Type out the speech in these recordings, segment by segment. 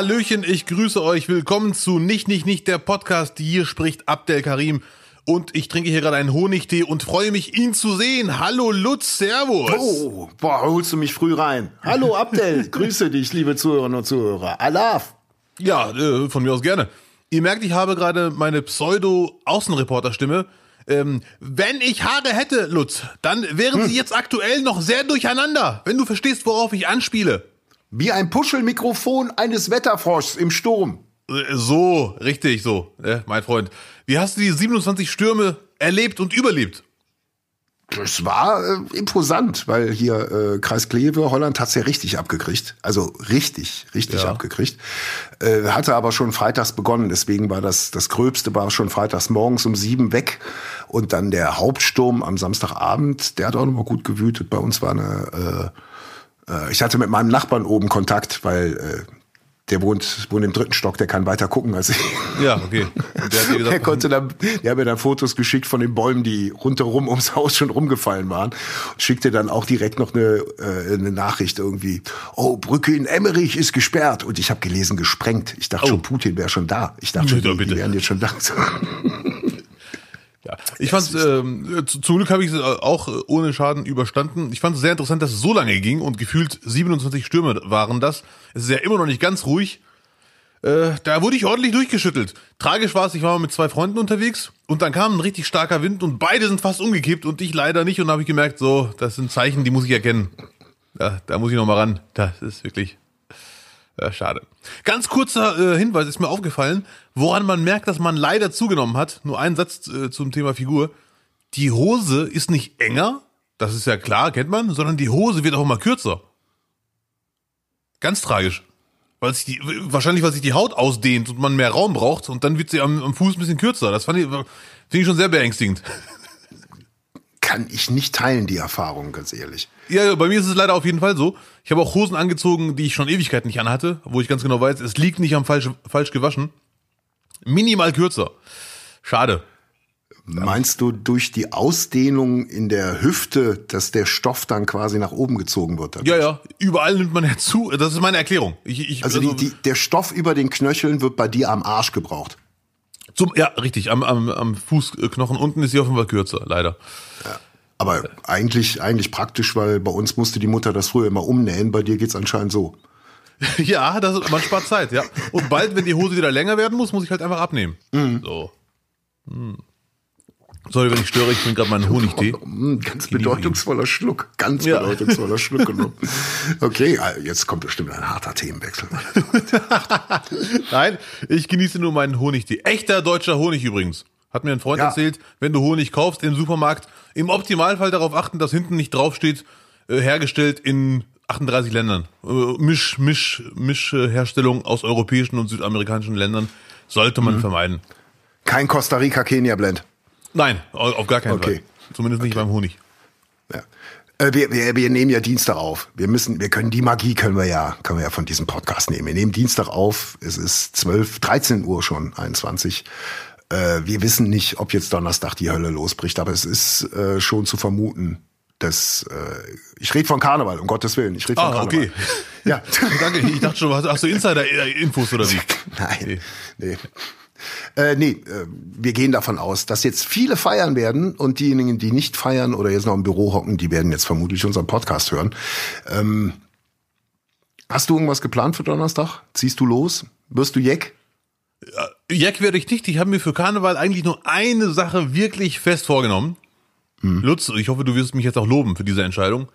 Hallöchen, ich grüße euch. Willkommen zu Nicht, Nicht, Nicht, der Podcast. Hier spricht Abdel Karim. Und ich trinke hier gerade einen Honigtee und freue mich, ihn zu sehen. Hallo Lutz, Servus. Oh, boah, holst du mich früh rein. Hallo Abdel, grüße dich, liebe Zuhörerinnen und Zuhörer. Alaf. Ja, äh, von mir aus gerne. Ihr merkt, ich habe gerade meine Pseudo-Außenreporter-Stimme. Ähm, wenn ich Haare hätte, Lutz, dann wären sie jetzt aktuell noch sehr durcheinander, wenn du verstehst, worauf ich anspiele. Wie ein Puschelmikrofon eines Wetterfroschs im Sturm. Äh, So, richtig, so, äh, mein Freund. Wie hast du die 27 Stürme erlebt und überlebt? Das war äh, imposant, weil hier äh, Kreis Kleve, Holland hat's ja richtig abgekriegt. Also richtig, richtig Ja. abgekriegt. Äh, hatte aber schon freitags begonnen, deswegen war das, das Gröbste war schon freitags morgens um sieben weg. Und dann der Hauptsturm am Samstagabend, der hat auch nochmal gut gewütet. Bei uns war eine, äh, äh, ich hatte mit meinem Nachbarn oben Kontakt, weil äh, der wohnt, wohnt im dritten Stock, der kann weiter gucken als ich. Ja, okay. Der gesagt, Der konnte dann, der hat mir dann Fotos geschickt von den Bäumen, die rundherum ums Haus schon rumgefallen waren. Und schickte dann auch direkt noch eine, äh, eine Nachricht irgendwie. Oh, Brücke in Emmerich ist gesperrt. Und ich habe gelesen, gesprengt. Ich dachte Oh. schon, Putin wäre schon da. Ich dachte schon, Bitte, die, bitte. die wären jetzt schon da. Ja. Ich fand ähm, zu, zum Glück habe ich es äh, auch äh, ohne Schaden überstanden. Ich fand es sehr interessant, dass es so lange ging und gefühlt 27 Stürme waren das. Es ist ja immer noch nicht ganz ruhig. Äh, da wurde ich ordentlich durchgeschüttelt. Tragisch war es, ich war mal mit zwei Freunden unterwegs und dann kam ein richtig starker Wind und beide sind fast umgekippt und ich leider nicht und da habe ich gemerkt, so, das sind Zeichen, die muss ich erkennen. Da, da muss ich noch mal ran. Das ist wirklich äh, schade. Ganz kurzer äh, Hinweis ist mir aufgefallen, woran man merkt, dass man leider zugenommen hat. Nur ein Satz äh, zum Thema Figur. Die Hose ist nicht enger, das ist ja klar, kennt man, sondern die Hose wird auch immer kürzer. Ganz tragisch. Weil sich die, wahrscheinlich, weil sich die Haut ausdehnt und man mehr Raum braucht und dann wird sie am, am Fuß ein bisschen kürzer. Das fand ich, finde ich schon sehr beängstigend. Kann ich nicht teilen, die Erfahrung, ganz ehrlich. Ja, ja, bei mir ist es leider auf jeden Fall so. Ich habe auch Hosen angezogen, die ich schon Ewigkeiten nicht anhatte, wo ich ganz genau weiß, es liegt nicht am falsch, falsch gewaschen. Minimal kürzer. Schade. Meinst du durch die Ausdehnung in der Hüfte, dass der Stoff dann quasi nach oben gezogen wird? Ja, ja, überall nimmt man ja zu. Das ist meine Erklärung. Ich, ich, Also, die, die, der Stoff über den Knöcheln wird bei dir am Arsch gebraucht. zum, ja, richtig, am, am, am Fußknochen unten ist sie Fall kürzer, leider. Aber eigentlich, eigentlich praktisch, weil bei uns musste die Mutter das früher immer umnähen, bei dir geht's anscheinend so. Ja, das, man spart Zeit, ja. Und bald, wenn die Hose wieder länger werden muss, muss ich halt einfach abnehmen. So. Hm. Sorry, wenn ich störe, ich bin gerade meinen Honigtee. Mm, ganz bedeutungsvoller Schluck, ganz Ja. bedeutungsvoller Schluck genommen. Okay, ah, jetzt kommt bestimmt ein harter Themenwechsel. Nein, ich genieße nur meinen Honigtee. Echter deutscher Honig übrigens. Hat mir ein Freund Ja. erzählt, wenn du Honig kaufst im Supermarkt, im Optimalfall darauf achten, dass hinten nicht draufsteht, äh, hergestellt in 38 Ländern. Äh, Misch, Misch, Mischherstellung aus europäischen und südamerikanischen Ländern sollte Mhm. man vermeiden. Kein Costa Rica Kenia Blend. Nein, au- auf gar keinen Okay. Fall. Zumindest nicht beim Honig. Ja. Äh, wir, wir, wir nehmen ja Dienstag auf. Wir müssen, wir können die Magie können wir ja, können wir ja von diesem Podcast nehmen. Wir nehmen Dienstag auf. Es ist 12, 13 Uhr schon, 21. Äh, wir wissen nicht, ob jetzt Donnerstag die Hölle losbricht, aber es ist äh, schon zu vermuten, dass äh, ich rede von Karneval, um Gottes Willen. Ich rede von Ah, Karneval. okay. Ja. Danke, ich dachte schon, hast, hast du Insider-Infos oder wie? Nein, nee. Äh, nee, äh, wir gehen davon aus, dass jetzt viele feiern werden und diejenigen, die nicht feiern oder jetzt noch im Büro hocken, die werden jetzt vermutlich unseren Podcast hören. Ähm, hast du irgendwas geplant für Donnerstag? Ziehst du los? Wirst du Jeck? Jack werde ich nicht. Ich habe mir für Karneval eigentlich nur eine Sache wirklich fest vorgenommen. Lutz, ich hoffe, du wirst mich jetzt auch loben für diese Entscheidung,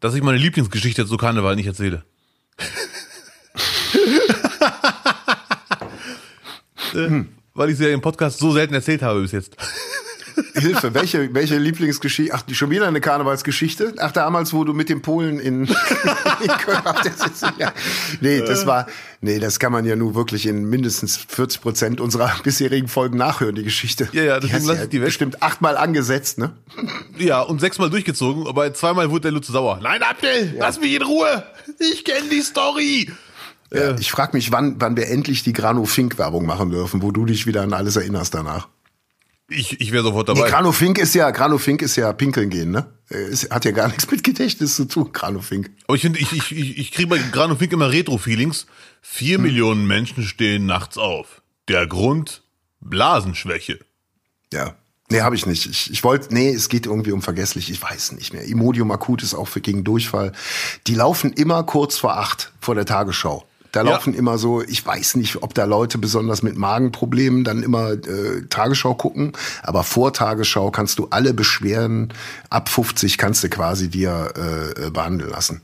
dass ich meine Lieblingsgeschichte zu Karneval nicht erzähle. äh, weil ich sie ja im Podcast so selten erzählt habe bis jetzt. Hilfe, welche, welche Lieblingsgeschichte? Ach, schon wieder eine Karnevalsgeschichte? Ach, damals, wo du mit den Polen in, in Köln auf der Sitzung- ja. Nee, das war, nee, das kann man ja nur wirklich in mindestens 40 Prozent unserer bisherigen Folgen nachhören, die Geschichte. Ja, ja, deswegen lass ich die weg. bestimmt achtmal angesetzt, ne? Ja, und sechsmal durchgezogen, aber zweimal wurde der Lutz sauer. Nein, Abdel, lass mich in Ruhe. Ich kenne die Story. Ja, ich frage mich, wann, wann wir endlich die Grano Fink Werbung machen dürfen, wo du dich wieder an alles erinnerst danach. Ich, ich wäre sofort Nee, dabei. Grano Fink ist ja, Grano Fink ist ja pinkeln gehen, ne? Äh, Ist, hat ja gar nichts mit Gedächtnis zu tun, Grano Fink. Aber ich finde, ich, ich, ich, ich kriege bei Grano Fink immer Retro-Feelings. Vier Hm. Millionen Menschen stehen nachts auf. Der Grund? Blasenschwäche. Ja. Nee, habe ich nicht. Ich, ich wollte, nee, es geht irgendwie um vergesslich, ich weiß nicht mehr. Imodium akut ist auch für gegen Durchfall. Die laufen immer kurz vor acht vor der Tagesschau. Da Ja. laufen immer so, ich weiß nicht, ob da Leute besonders mit Magenproblemen dann immer äh, Tagesschau gucken, aber vor Tagesschau kannst du alle Beschwerden ab 50 kannst du quasi dir äh, behandeln lassen.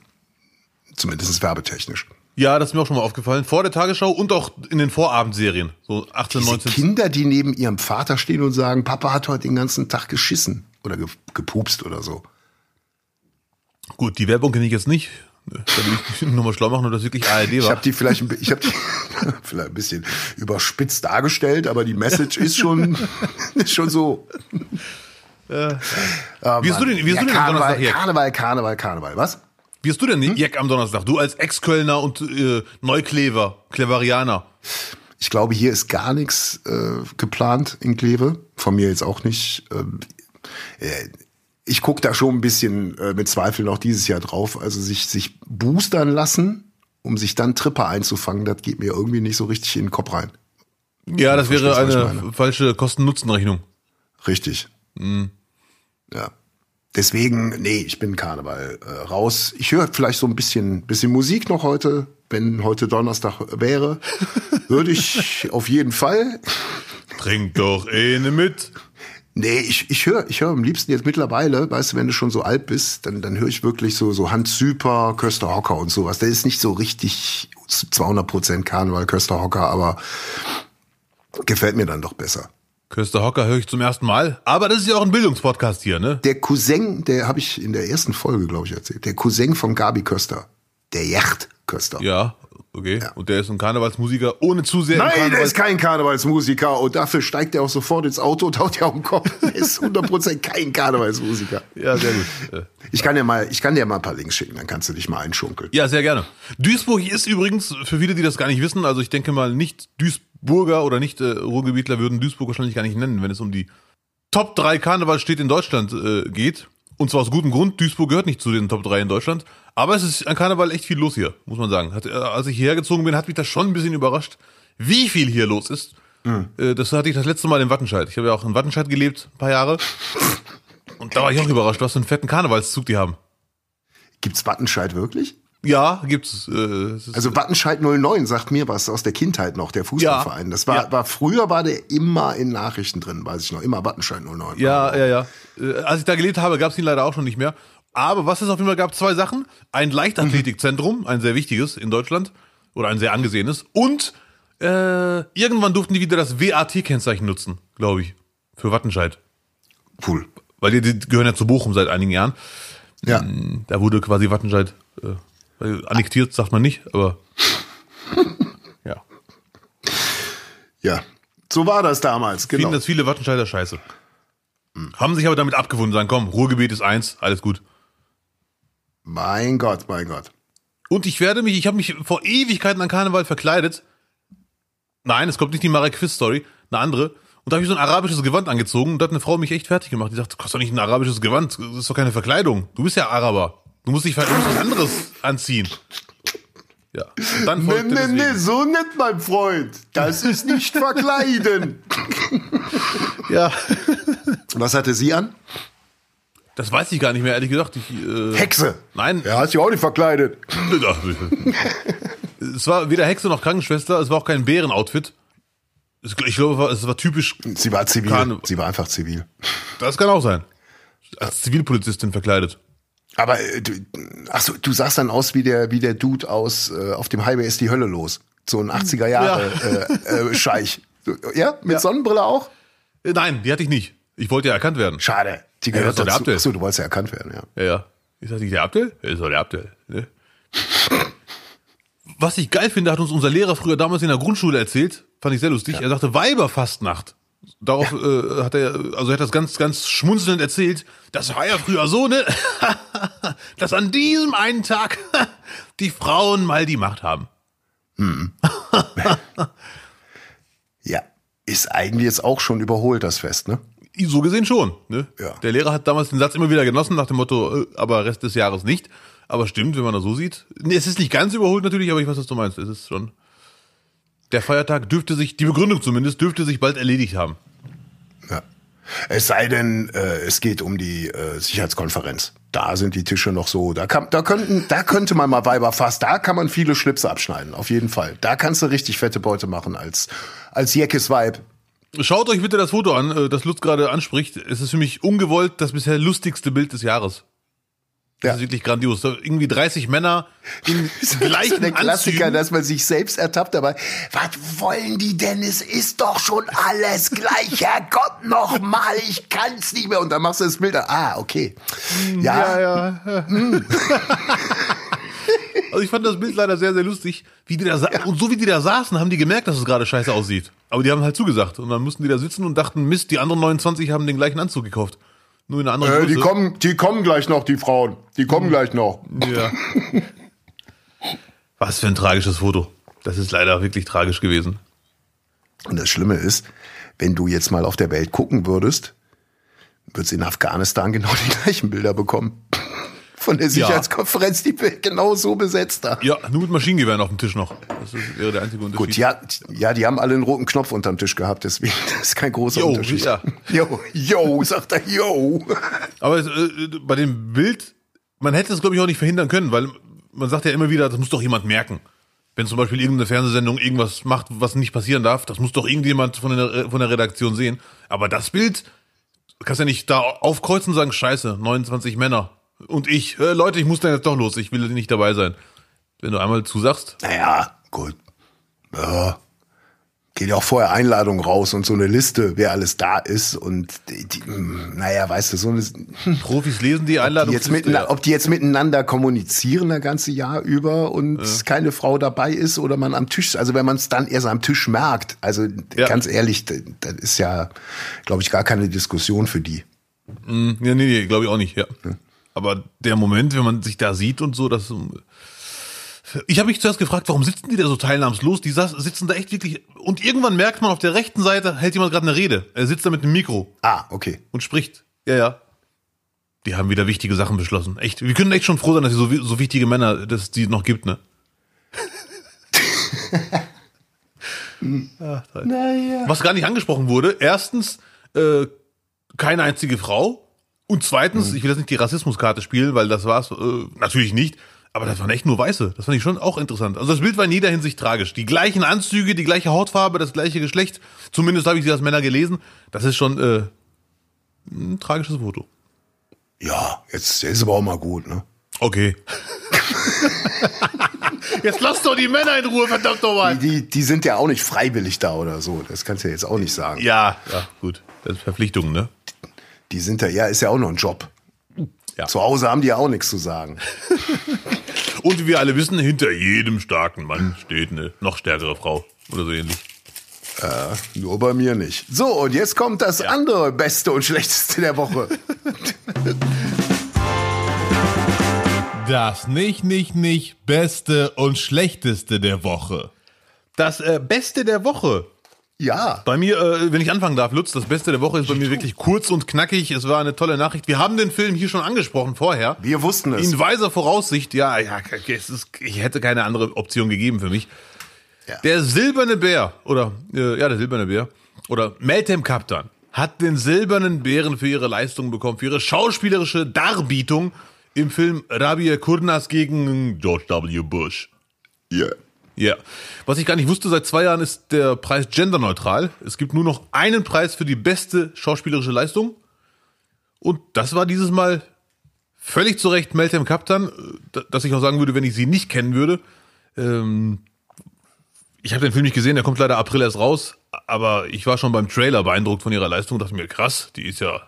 Zumindest werbetechnisch. Ja, das ist mir auch schon mal aufgefallen. Vor der Tagesschau und auch in den Vorabendserien. So 18, Diese 19. Kinder, die neben ihrem Vater stehen und sagen, Papa hat heute den ganzen Tag geschissen oder ge gepupst oder so. Gut, die Werbung kenne ich jetzt nicht. Da will ich mich nochmal schlau machen, ob das wirklich ARD Ich war. habe die vielleicht, ich habe die vielleicht ein bisschen überspitzt dargestellt, aber die Message ist schon, ist schon so. Ah, Wie hast du denn- wie hast du denn am Karneval, Donnerstag hier? Karneval, Karneval, Karneval, was? Wie hast du denn Hm? Jack am Donnerstag? Du als Ex-Kölner und äh, Neuklever, Kleverianer. Ich glaube, hier ist gar nichts äh, geplant in Kleve. Von mir jetzt auch nicht. Ähm, äh, ich gucke da schon ein bisschen äh, mit Zweifel noch dieses Jahr drauf. Also sich, sich boostern lassen, um sich dann Tripper einzufangen, das geht mir irgendwie nicht so richtig in den Kopf rein. Ja, das wäre eine falsche Kosten-Nutzen-Rechnung. Richtig. Mhm. Ja. Deswegen, nee, ich bin Karneval äh, raus. Ich höre vielleicht so ein bisschen, bisschen Musik noch heute. Wenn heute Donnerstag wäre, würde ich auf jeden Fall. Trink doch eine mit. Nee, ich, ich höre ich hör am liebsten jetzt mittlerweile, weißt du, wenn du schon so alt bist, dann, dann höre ich wirklich so, so Hans Süper, Köster Hocker und sowas. Der ist nicht so richtig zu 200 Prozent Karneval, Köster Hocker, aber gefällt mir dann doch besser. Köster Hocker höre ich zum ersten Mal. Aber das ist ja auch ein Bildungspodcast hier, ne? Der Cousin, der habe ich in der ersten Folge, glaube ich, erzählt. Der Cousin von Gabi Köster. Der Yacht Köster. Ja, okay. Und der ist ein Karnevalsmusiker, ohne zu sehr Nein, der Karneval- ist kein Karnevalsmusiker und dafür steigt er auch sofort ins Auto und haut ja auf den Kopf. Der ist 100% kein Karnevalsmusiker. Ja, sehr gut. Ich kann dir mal, ich kann dir mal ein paar Links schicken, dann kannst du dich mal einschunkeln. Ja, sehr gerne. Duisburg ist übrigens, für viele, die das gar nicht wissen, also ich denke mal, nicht Duisburger oder nicht äh, Ruhrgebietler würden Duisburg wahrscheinlich gar nicht nennen, wenn es um die Top 3 Karnevalstädte in Deutschland äh, geht. Und zwar aus gutem Grund, Duisburg gehört nicht zu den Top 3 in Deutschland. Aber es ist an Karneval echt viel los hier, muss man sagen. Hat, äh, als ich hierher gezogen bin, hat mich das schon ein bisschen überrascht, wie viel hier los ist. Äh, das hatte ich das letzte Mal in Wattenscheid. Ich habe ja auch in Wattenscheid gelebt, ein paar Jahre. Und da war ich auch überrascht, was für einen fetten Karnevalszug die haben. Gibt's Wattenscheid wirklich? Ja, gibt's. Äh, Also Wattenscheid 09 sagt mir was aus der Kindheit noch, der Fußballverein. Das war, Ja. war früher war der immer in Nachrichten drin, weiß ich noch. Immer Wattenscheid 09. Ja, ja, ja. Äh, als ich da gelebt habe, gab es ihn leider auch schon nicht mehr. Aber was es auf jeden Fall gab, zwei Sachen. Ein Leichtathletikzentrum, ein sehr wichtiges in Deutschland oder ein sehr angesehenes. Und äh, irgendwann durften die wieder das WAT-Kennzeichen nutzen, glaube ich, für Wattenscheid. Cool. Weil die, die gehören ja zu Bochum seit einigen Jahren. Ja. Da wurde quasi Wattenscheid äh, annektiert, sagt man nicht, aber ja. Ja. So war das damals, genau. Finden das viele Wattenscheider scheiße. Haben sich aber damit abgefunden, sagen, komm, Ruhrgebiet ist eins, alles gut. Mein Gott, mein Gott. Und ich werde mich, ich habe mich vor Ewigkeiten an Karneval verkleidet. Nein, es kommt nicht die Marek Quiz Story, eine andere. Und da habe ich so ein arabisches Gewand angezogen und da hat eine Frau mich echt fertig gemacht. Die sagt, du kannst doch nicht ein arabisches Gewand, das ist doch keine Verkleidung. Du bist ja Araber. Du musst dich du musst was anderes anziehen. Ja. Und dann Nee, nee, deswegen- nee, so nicht, mein Freund. Das ist nicht verkleiden. Ja. Was hatte sie an? Das weiß ich gar nicht mehr, ehrlich gesagt. Ich, äh, Hexe. Nein. Er hat sich auch nicht verkleidet. es war weder Hexe noch Krankenschwester, es war auch kein Bärenoutfit. Ich glaube, es war, es war typisch, Sie war zivil. Karne- Sie war einfach zivil. das kann auch sein. Als Zivilpolizistin verkleidet. Aber äh, du, ach so, du sahst dann aus wie der wie der Dude aus äh, auf dem Highway ist die Hölle los. So ein 80er Jahre äh, äh, Scheich. Ja, mit Ja. Sonnenbrille auch? Äh, Nein, die hatte ich nicht. Ich wollte ja erkannt werden. Schade. Die Ja, das gehört der dazu. Abdel. Ach so, du wolltest ja erkannt werden, ja. Ja, ja. Ist das nicht der Abdel? Ja, Ist doch der Abdel. Ne? Was ich geil finde, hat uns unser Lehrer früher damals in der Grundschule erzählt. Fand ich sehr lustig. Er sagte Weiberfastnacht. Darauf äh, hat er, also er hat das ganz, ganz schmunzelnd erzählt. Das war ja früher so, ne? Dass an diesem einen Tag die Frauen mal die Macht haben. Ja. Ist eigentlich jetzt auch schon überholt, das Fest, ne? So gesehen schon. Ne? Ja. Der Lehrer hat damals den Satz immer wieder genossen nach dem Motto, äh, aber Rest des Jahres nicht. Aber stimmt, wenn man das so sieht. Nee, es ist nicht ganz überholt natürlich, aber ich weiß, was du meinst. Es ist schon. Der Feiertag dürfte sich, die Begründung zumindest, dürfte sich bald erledigt haben. Ja. Es sei denn, äh, es geht um die äh, Sicherheitskonferenz. Da sind die Tische noch so. Da, kann, da, könnten, da könnte man mal Weiber fast. Da kann man viele Schlipse abschneiden, auf jeden Fall. Da kannst du richtig fette Beute machen als, als Jeckes Weib. Schaut euch bitte das Foto an, äh, das Lutz gerade anspricht. Es ist für mich ungewollt das bisher lustigste Bild des Jahres. Das Ja. ist wirklich grandios. Irgendwie 30 Männer in gleichen so der Klassiker, Anzügen. dass man sich selbst ertappt, aber was wollen die denn? Es ist doch schon alles gleich. Herrgott, noch mal, ich kann's nicht mehr. Und dann machst du das Bild. Ah, okay. Ja, Ja, ja. also ich fand das Bild leider sehr, sehr lustig. Wie die da sa- Und so wie die da saßen, haben die gemerkt, dass es gerade scheiße aussieht. Aber die haben halt zugesagt. Und dann mussten die da sitzen und dachten, Mist, die anderen 29 haben den gleichen Anzug gekauft. Nur in einer anderen Äh, die, Größe. kommen, die kommen gleich noch, die Frauen. Die kommen gleich noch. Ja. Was für ein tragisches Foto. Das ist leider wirklich tragisch gewesen. Und das Schlimme ist, wenn du jetzt mal auf der Welt gucken würdest, würdest du in Afghanistan genau die gleichen Bilder bekommen. Von der Sicherheitskonferenz, die wird genau so besetzt da. Ja, nur mit Maschinengewehren auf dem Tisch noch. Das wäre der einzige Unterschied. Gut, ja, ja, die haben alle einen roten Knopf unterm Tisch gehabt, deswegen das ist kein großer Jo, Unterschied. ja. Jo, jo, sagt er, jo. Aber es, äh, bei dem Bild, man hätte es, glaube ich, auch nicht verhindern können, weil man sagt ja immer wieder, das muss doch jemand merken. Wenn zum Beispiel irgendeine Fernsehsendung irgendwas macht, was nicht passieren darf, das muss doch irgendjemand von der, von der Redaktion sehen. Aber das Bild, du kannst ja nicht da aufkreuzen und sagen, scheiße, 29 Männer. Und ich, äh, Leute, ich muss da jetzt doch los, ich will nicht dabei sein. Wenn du einmal zusagst, Naja, gut. Ja. Geht ja auch vorher Einladung raus und so eine Liste, wer alles da ist und die, die, hm, naja, weißt du, so eine, Profis lesen die die Einladung. jetzt mit, ob die jetzt miteinander kommunizieren das ganze Jahr über und keine Frau dabei ist oder man am Tisch, also wenn man es dann erst am Tisch merkt, also Ja. ganz ehrlich, das das ist ja, glaube ich, gar keine Diskussion für die. Ja, nee, nee, glaube ich auch nicht, ja. Aber der Moment, wenn man sich da sieht und so, das. Ich habe mich zuerst gefragt, warum sitzen die da so teilnahmslos? Die sitzen da echt wirklich. Und irgendwann merkt man, auf der rechten Seite hält jemand gerade eine Rede. Er sitzt da mit einem Mikro Ah, okay. und spricht. Ja, ja. Die haben wieder wichtige Sachen beschlossen. Echt. Wir können echt schon froh sein, dass es so, so wichtige Männer, dass es die noch gibt, ne? Ach. Naja. Was gar nicht angesprochen wurde, erstens, äh, keine einzige Frau. Und zweitens, ich will jetzt nicht die Rassismuskarte spielen, weil das war's äh, natürlich nicht. Aber das waren echt nur Weiße. Das fand ich schon auch interessant. Also das Bild war in jeder Hinsicht tragisch. Die gleichen Anzüge, die gleiche Hautfarbe, das gleiche Geschlecht. Zumindest habe ich sie als Männer gelesen. Das ist schon äh, ein tragisches Foto. Ja, jetzt ist aber auch mal gut, ne? Okay. jetzt lass doch die Männer in Ruhe, verdammt nochmal. Die, die sind ja auch nicht freiwillig da oder so. Das kannst du ja jetzt auch nicht sagen. Ja, ja, gut. Das ist Verpflichtung, ne? Die sind da, ja, ist ja auch noch ein Job. Ja. Zu Hause haben die ja auch nichts zu sagen. Und wie wir alle wissen, hinter jedem starken Mann steht eine noch stärkere Frau. Oder so ähnlich. Nur bei mir nicht. So, und jetzt kommt das andere Beste und Schlechteste der Woche. Das nicht, nicht, nicht Beste und Schlechteste der Woche. Das äh, Beste der Woche. Ja. Bei mir, äh, wenn ich anfangen darf, Lutz, das Beste der Woche ist bei mir wirklich kurz und knackig. Es war eine tolle Nachricht. Wir haben den Film hier schon angesprochen vorher. Wir wussten es. In weiser Voraussicht, ja, ja, es ist, ich hätte keine andere Option gegeben für mich. Ja. Der silberne Bär, oder, äh, ja, der silberne Bär, oder Meltem Kaptan, hat den silbernen Bären für ihre Leistung bekommen, für ihre schauspielerische Darbietung im Film Rabia Kurnas gegen George W. Bush. Ja. Was ich gar nicht wusste, seit zwei Jahren ist der Preis genderneutral. Es gibt nur noch einen Preis für die beste schauspielerische Leistung. Und das war dieses Mal völlig zu Recht Meltem Kaptan, äh, dass ich auch sagen würde, wenn ich sie nicht kennen würde. Ähm, ich habe den Film nicht gesehen, der kommt leider April erst raus, aber ich war schon beim Trailer beeindruckt von ihrer Leistung, dachte mir, krass, die ist ja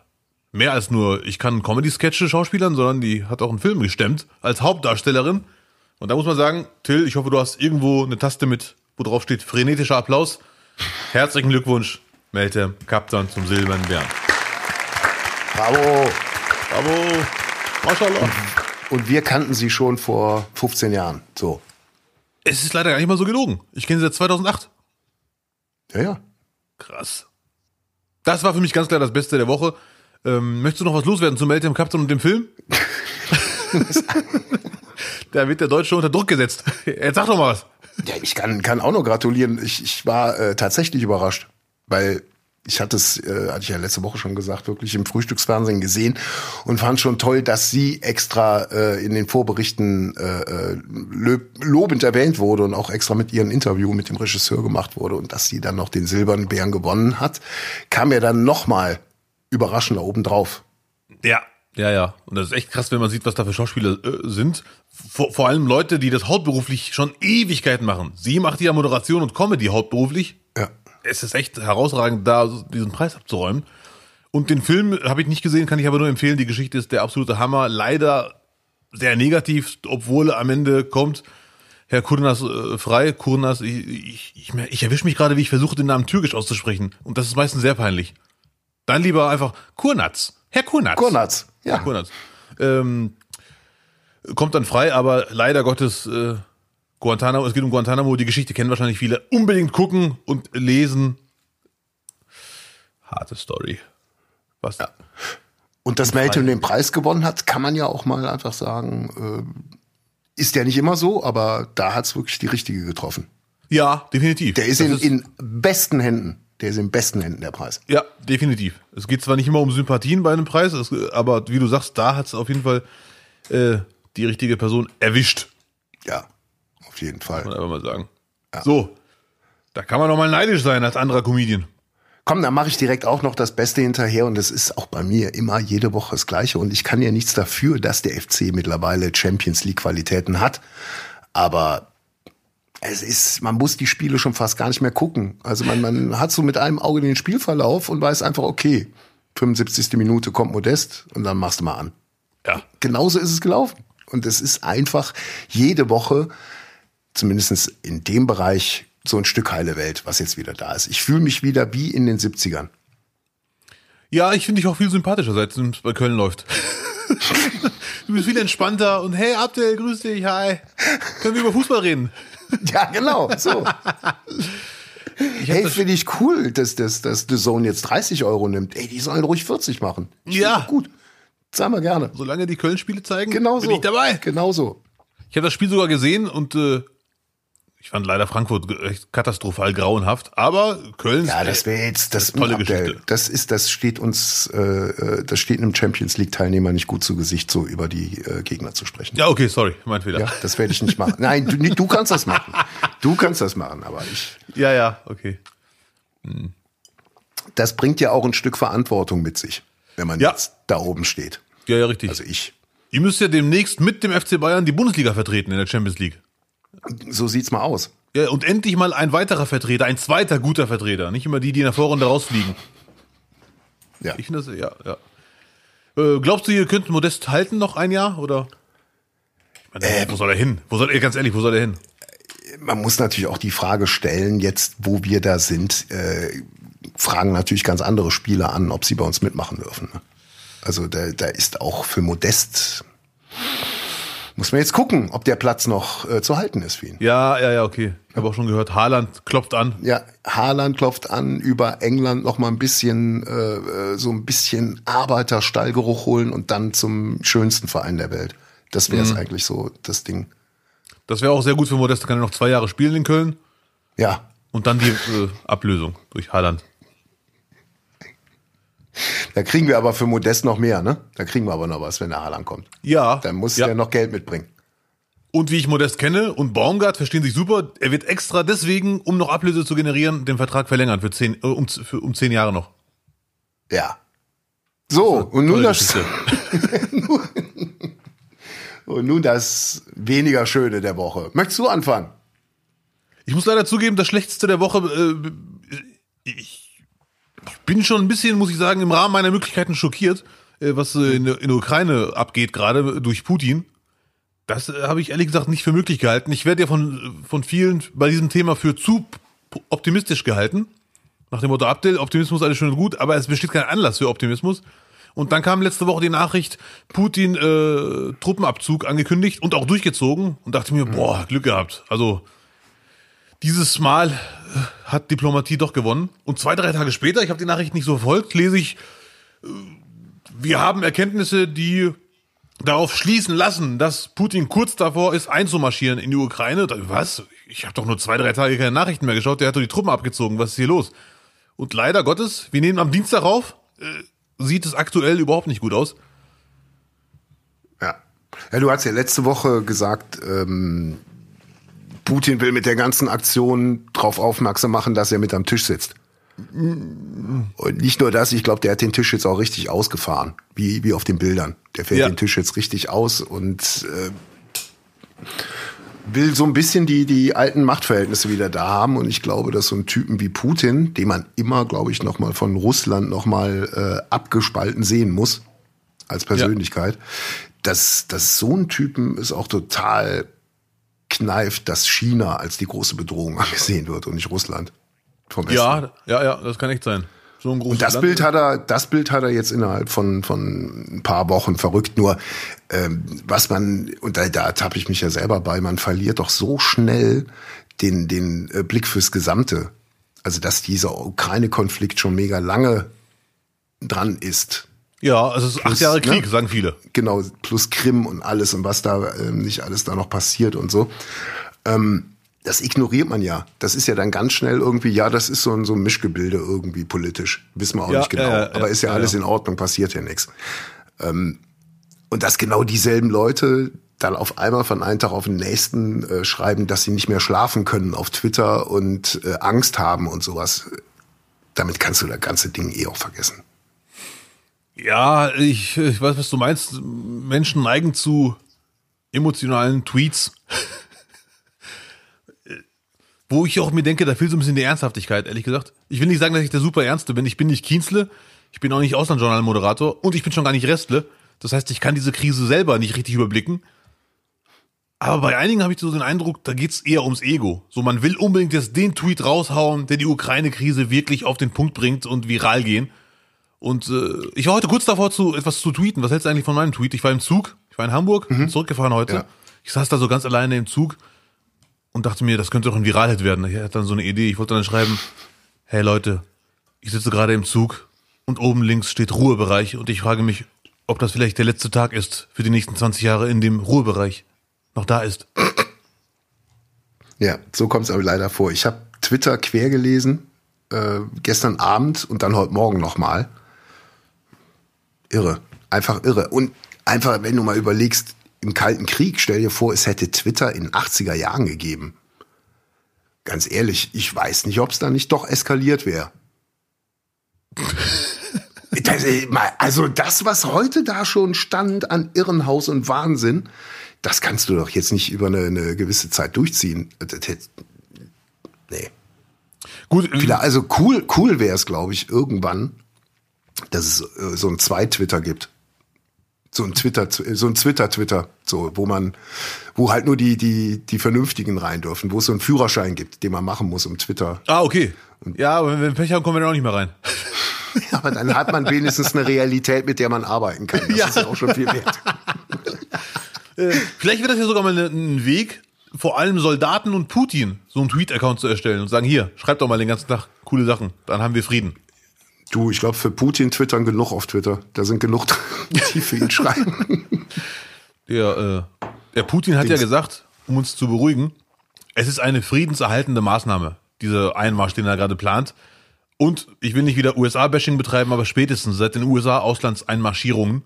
mehr als nur, ich kann Comedy-Sketche schauspielern, sondern die hat auch einen Film gestemmt als Hauptdarstellerin. Und da muss man sagen, Till, ich hoffe, du hast irgendwo eine Taste mit, wo drauf steht, frenetischer Applaus. Herzlichen Glückwunsch, Meltem Kaptan zum Silbernen Bären. Bravo. Bravo. Mashallah. Und wir kannten sie schon vor 15 Jahren. So. Es ist leider gar nicht mal so gelogen. Ich kenne sie seit 2008. Ja, ja. Krass. Das war für mich ganz klar das Beste der Woche. Ähm, möchtest du noch was loswerden zu Meltem Captain und dem Film? da wird der Deutsche unter Druck gesetzt. Jetzt sag doch mal was. Ja, ich kann, kann auch nur gratulieren. Ich, ich war äh, tatsächlich überrascht, weil ich hatte es, äh, hatte ich ja letzte Woche schon gesagt, wirklich im Frühstücksfernsehen gesehen und fand schon toll, dass sie extra äh, in den Vorberichten äh, äh lobend erwähnt wurde und auch extra mit ihrem Interview mit dem Regisseur gemacht wurde und dass sie dann noch den Silbernen Bären gewonnen hat, kam ja dann nochmal überraschender obendrauf. Ja, ja, ja. Und das ist echt krass, wenn man sieht, was da für Schauspieler äh, sind. Vor, vor allem Leute, die das hauptberuflich schon Ewigkeiten machen. Sie macht ja Moderation und Comedy hauptberuflich. Ja es ist echt herausragend, da diesen Preis abzuräumen. Und den Film habe ich nicht gesehen, kann ich aber nur empfehlen. Die Geschichte ist der absolute Hammer. Leider sehr negativ, obwohl am Ende kommt Herr Kurnas äh, frei. Kurnas, ich, ich, ich, ich erwische mich gerade, wie ich versuche, den Namen türkisch auszusprechen. Und das ist meistens sehr peinlich. Dann lieber einfach Kurnatz. Herr Kurnatz. Kurnatz, ja. Kurnatz. Ähm, kommt dann frei, aber leider Gottes äh, Guantanamo, es geht um Guantanamo, die Geschichte kennen wahrscheinlich viele. Unbedingt gucken und lesen. Harte Story. Was? Ja. Und dass Melton den Preis gewonnen hat, kann man ja auch mal einfach sagen, äh, ist ja nicht immer so, aber da hat es wirklich die richtige getroffen. Ja, definitiv. Der ist in, ist in besten Händen. Der ist in besten Händen, der Preis. Ja, definitiv. Es geht zwar nicht immer um Sympathien bei einem Preis, aber wie du sagst, da hat es auf jeden Fall äh, die richtige Person erwischt. Ja jeden Fall. Muss man einfach mal sagen. Ja. So, da kann man doch mal neidisch sein als anderer Comedian. Komm, dann mache ich direkt auch noch das Beste hinterher und das ist auch bei mir immer jede Woche das Gleiche und ich kann ja nichts dafür, dass der FC mittlerweile Champions League Qualitäten hat, aber es ist, man muss die Spiele schon fast gar nicht mehr gucken. Also man, man hat so mit einem Auge den Spielverlauf und weiß einfach, okay, 75. Minute kommt Modest und dann machst du mal an. Ja. Genauso ist es gelaufen. Und es ist einfach jede Woche zumindest in dem Bereich so ein Stück heile Welt, was jetzt wieder da ist. Ich fühle mich wieder wie in den 70ern. Ja, ich finde dich auch viel sympathischer, seit es bei Köln läuft. du bist viel entspannter und hey Abdel, grüß dich, hi. Können wir über Fußball reden? Ja, genau, so. hey, finde ich cool, dass, dass, dass The Zone jetzt 30 Euro nimmt. Ey, die sollen ruhig 40 machen. Ich ja. Gut. Sag mal gerne. Solange die Köln-Spiele zeigen, genau bin so. ich dabei. Genau so. Ich habe das Spiel sogar gesehen und äh, ich fand leider Frankfurt echt katastrophal grauenhaft, aber Köln Ja, das wäre jetzt das tolle Geschichte. Das ist das steht uns äh, äh, das steht einem Champions League Teilnehmer nicht gut zu Gesicht so über die äh, Gegner zu sprechen. Ja, okay, sorry, mein Fehler. Ja, das werde ich nicht machen. Nein, du, du kannst das machen. Du kannst das machen, aber ich Ja, ja, okay. Hm. Das bringt ja auch ein Stück Verantwortung mit sich, wenn man ja. jetzt da oben steht. Ja, ja, richtig. Also ich. Ihr müsst ja demnächst mit dem FC Bayern die Bundesliga vertreten in der Champions League. So sieht's mal aus. Ja, und endlich mal ein weiterer Vertreter, ein zweiter guter Vertreter, nicht immer die, die in der Vorrunde rausfliegen. Ja. Ich finde das, ja, ja. Äh, glaubst du, ihr könnt Modest halten noch ein Jahr, oder? Ich meine, ähm, wo soll er hin? Wo soll er, ganz ehrlich, wo soll er hin? Man muss natürlich auch die Frage stellen, jetzt, wo wir da sind, äh, fragen natürlich ganz andere Spieler an, ob sie bei uns mitmachen dürfen. Ne? Also da, da ist auch für Modest muss man jetzt gucken, ob der Platz noch äh, zu halten ist für ihn. Ja, ja, ja, okay. Ich habe auch schon gehört, Haaland klopft an. Ja, Haaland klopft an, über England noch mal ein bisschen, äh, äh, so ein bisschen Arbeiterstallgeruch holen und dann zum schönsten Verein der Welt. Das wäre es mhm. eigentlich so, das Ding. Das wäre auch sehr gut für Modeste, kann er noch zwei Jahre spielen in Köln. Ja. Und dann die äh, Ablösung durch Haaland. Da kriegen wir aber für Modest noch mehr, ne? Da kriegen wir aber noch was, wenn der Haaland kommt. Ja. Dann muss ja. der noch Geld mitbringen. Und wie ich Modest kenne und Baumgart verstehen sich super, er wird extra deswegen, um noch Ablöse zu generieren, den Vertrag verlängern für zehn, äh, um, für, um zehn Jahre noch. Ja. So, und nun das, und nun das weniger Schöne der Woche. Möchtest du anfangen? Ich muss leider zugeben, das Schlechteste der Woche, äh, ich ich bin schon ein bisschen, muss ich sagen, im Rahmen meiner Möglichkeiten schockiert, äh, was äh, in, der Ukraine abgeht, gerade durch Putin. Das äh, habe ich ehrlich gesagt nicht für möglich gehalten. Ich werde ja von, von vielen bei diesem Thema für zu optimistisch gehalten. Nach dem Motto, Abdel, Optimismus alles schön und gut, aber es besteht kein Anlass für Optimismus. Und dann kam letzte Woche die Nachricht, Putin äh, Truppenabzug angekündigt und auch durchgezogen und dachte mir, boah, Glück gehabt. Also Dieses Mal äh, hat Diplomatie doch gewonnen. Und zwei, drei Tage später, ich habe die Nachricht nicht so verfolgt, lese ich, äh, wir haben Erkenntnisse, die darauf schließen lassen, dass Putin kurz davor ist, einzumarschieren in die Ukraine. Was? Ich habe doch nur zwei, drei Tage keine Nachrichten mehr geschaut. Der hat doch die Truppen abgezogen. Was ist hier los? Und leider Gottes, wir nehmen am Dienstag auf, äh, sieht es aktuell überhaupt nicht gut aus. Ja. Ja, du hast ja letzte Woche gesagt, ähm, Putin will mit der ganzen Aktion darauf aufmerksam machen, dass er mit am Tisch sitzt. Und nicht nur das, ich glaube, der hat den Tisch jetzt auch richtig ausgefahren, wie, wie auf den Bildern. Der fährt Ja. den Tisch jetzt richtig aus und äh, will so ein bisschen die, die alten Machtverhältnisse wieder da haben. Und ich glaube, dass so ein Typen wie Putin, den man immer, glaube ich, nochmal von Russland nochmal äh, abgespalten sehen muss, als Persönlichkeit, dass, dass so ein Typen ist auch total kneift, dass China als die große Bedrohung angesehen wird und nicht Russland. Vom Westen. Ja, ja, ja, das kann echt sein. So Und das Land. Bild hat er, das Bild hat er jetzt innerhalb von von ein paar Wochen verrückt. Nur ähm, was man und da, da tappe ich mich ja selber bei, man verliert doch so schnell den den äh, Blick fürs Gesamte. Also dass dieser Ukraine-Konflikt schon mega lange dran ist. Ja, also es ist acht Plus, Jahre Krieg, ne? sagen viele. Genau, plus Krim und alles und was da ähm, nicht alles da noch passiert und so. Ähm, das ignoriert man ja. Das ist ja dann ganz schnell irgendwie, ja, das ist so ein, so ein Mischgebilde irgendwie politisch. Wissen wir auch Ja, nicht genau. ja, Aber ist ja, ja, alles ja. in Ordnung, passiert ja nichts. Ähm, und dass genau dieselben Leute dann auf einmal von einem Tag auf den nächsten äh, schreiben, dass sie nicht mehr schlafen können auf Twitter und äh, Angst haben und sowas. Damit kannst du das ganze Ding eh auch vergessen. Ja, ich, ich weiß, was du meinst. Menschen neigen zu emotionalen Tweets. Wo ich auch mir denke, da fehlt so ein bisschen die Ernsthaftigkeit, ehrlich gesagt. Ich will nicht sagen, dass ich der super Ernste bin. Ich bin nicht Kienzle, ich bin auch nicht Auslandsjournalmoderator und ich bin schon gar nicht Restle. Das heißt, ich kann diese Krise selber nicht richtig überblicken. Aber bei einigen habe ich so den Eindruck, da geht's eher ums Ego. So, man will unbedingt jetzt den Tweet raushauen, der die Ukraine-Krise wirklich auf den Punkt bringt und viral gehen. Und äh, ich war heute kurz davor, zu etwas zu tweeten. Was hältst du eigentlich von meinem Tweet? Ich war im Zug, ich war in Hamburg, bin zurückgefahren heute. Ja. Ich saß da so ganz alleine im Zug und dachte mir, das könnte doch ein Viralhit werden. Ich hatte dann so eine Idee. Ich wollte dann schreiben, hey Leute, ich sitze gerade im Zug und oben links steht Ruhebereich und ich frage mich, ob das vielleicht der letzte Tag ist für die nächsten 20 Jahre, in dem Ruhebereich noch da ist. Ja, so kommt es aber leider vor. Ich habe Twitter quer gelesen, äh, gestern Abend und dann heute Morgen nochmal. Irre, einfach irre. Und einfach, wenn du mal überlegst, im Kalten Krieg, stell dir vor, es hätte Twitter in 80er Jahren gegeben. Ganz ehrlich, ich weiß nicht, ob es da nicht doch eskaliert wäre. Äh, also das, was heute da schon stand an Irrenhaus und Wahnsinn, das kannst du doch jetzt nicht über eine, eine gewisse Zeit durchziehen. Nee. Gut, Vielleicht, also cool, cool wäre es, glaube ich, irgendwann, dass es äh, so ein Zwei-Twitter gibt. So ein Twitter, so ein Twitter-Twitter, so, wo man, wo halt nur die, die, die Vernünftigen rein dürfen, wo es so einen Führerschein gibt, den man machen muss, um Twitter. ah, okay. Ja, aber wenn wir Pech haben, kommen wir dann auch nicht mehr rein. Aber dann hat man wenigstens eine Realität, mit der man arbeiten kann. Das Ja. ist ja auch schon viel wert. Vielleicht wird das ja sogar mal ein Weg, vor allem Soldaten und Putin so einen Tweet-Account zu erstellen und sagen, hier, schreibt doch mal den ganzen Tag coole Sachen, dann haben wir Frieden. Du, ich glaube, für Putin twittern genug auf Twitter. Da sind genug, die für ihn schreiben. Der, äh, der Putin hat ja gesagt, um uns zu beruhigen, es ist eine friedenserhaltende Maßnahme, diese Einmarsch, den er gerade plant. Und ich will nicht wieder USA-Bashing betreiben, aber spätestens seit den USA-Auslandseinmarschierungen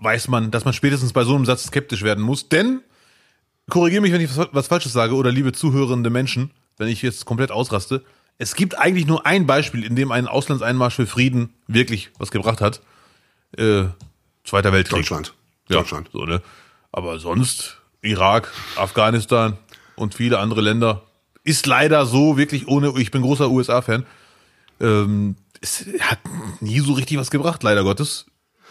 weiß man, dass man spätestens bei so einem Satz skeptisch werden muss. Denn, korrigiere mich, wenn ich was, was Falsches sage, oder liebe zuhörende Menschen, wenn ich jetzt komplett ausraste, es gibt eigentlich nur ein Beispiel, in dem ein Auslandseinmarsch für Frieden wirklich was gebracht hat. Äh, Zweiter Weltkrieg. Deutschland. Ja, Deutschland. So, ne? Aber sonst Irak, Afghanistan und viele andere Länder ist leider so wirklich ohne. Ich bin großer USA-Fan. Ähm, es hat nie so richtig was gebracht, leider Gottes.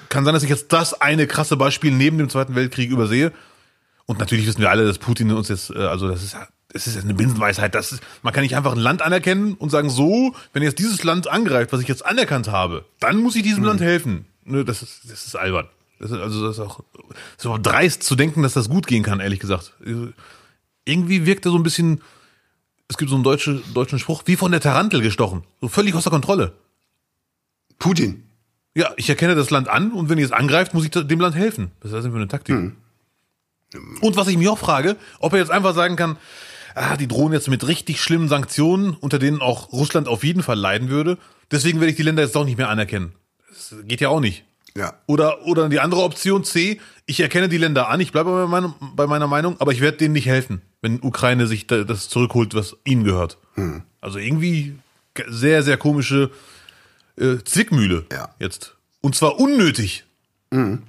Kann sein, dass ich jetzt das eine krasse Beispiel neben dem Zweiten Weltkrieg übersehe. Und natürlich wissen wir alle, dass Putin uns jetzt, äh, also das ist, das ist eine Binsenweisheit. Das ist, man kann nicht einfach ein Land anerkennen und sagen, so, wenn jetzt dieses Land angreift, was ich jetzt anerkannt habe, dann muss ich diesem Land helfen. Das ist, das ist albern. Das ist, also das ist auch, das auch dreist zu denken, dass das gut gehen kann, ehrlich gesagt. Irgendwie wirkt er so ein bisschen es gibt so einen deutschen, deutschen Spruch, wie von der Tarantel gestochen. So völlig außer Kontrolle. Putin. Ja, ich erkenne das Land an und wenn ihr es angreift, muss ich dem Land helfen. Was ist das denn für eine Taktik? Hm. Und was ich mich auch frage, ob er jetzt einfach sagen kann, ah, die drohen jetzt mit richtig schlimmen Sanktionen, unter denen auch Russland auf jeden Fall leiden würde. Deswegen werde ich die Länder jetzt doch nicht mehr anerkennen. Das geht ja auch nicht. Ja. Oder, oder die andere Option C, ich erkenne die Länder an, ich bleibe bei meiner, bei meiner Meinung, aber ich werde denen nicht helfen, wenn Ukraine sich das zurückholt, was ihnen gehört. Hm. Also irgendwie sehr, sehr komische äh, Zwickmühle ja. jetzt. Und zwar unnötig. Mhm.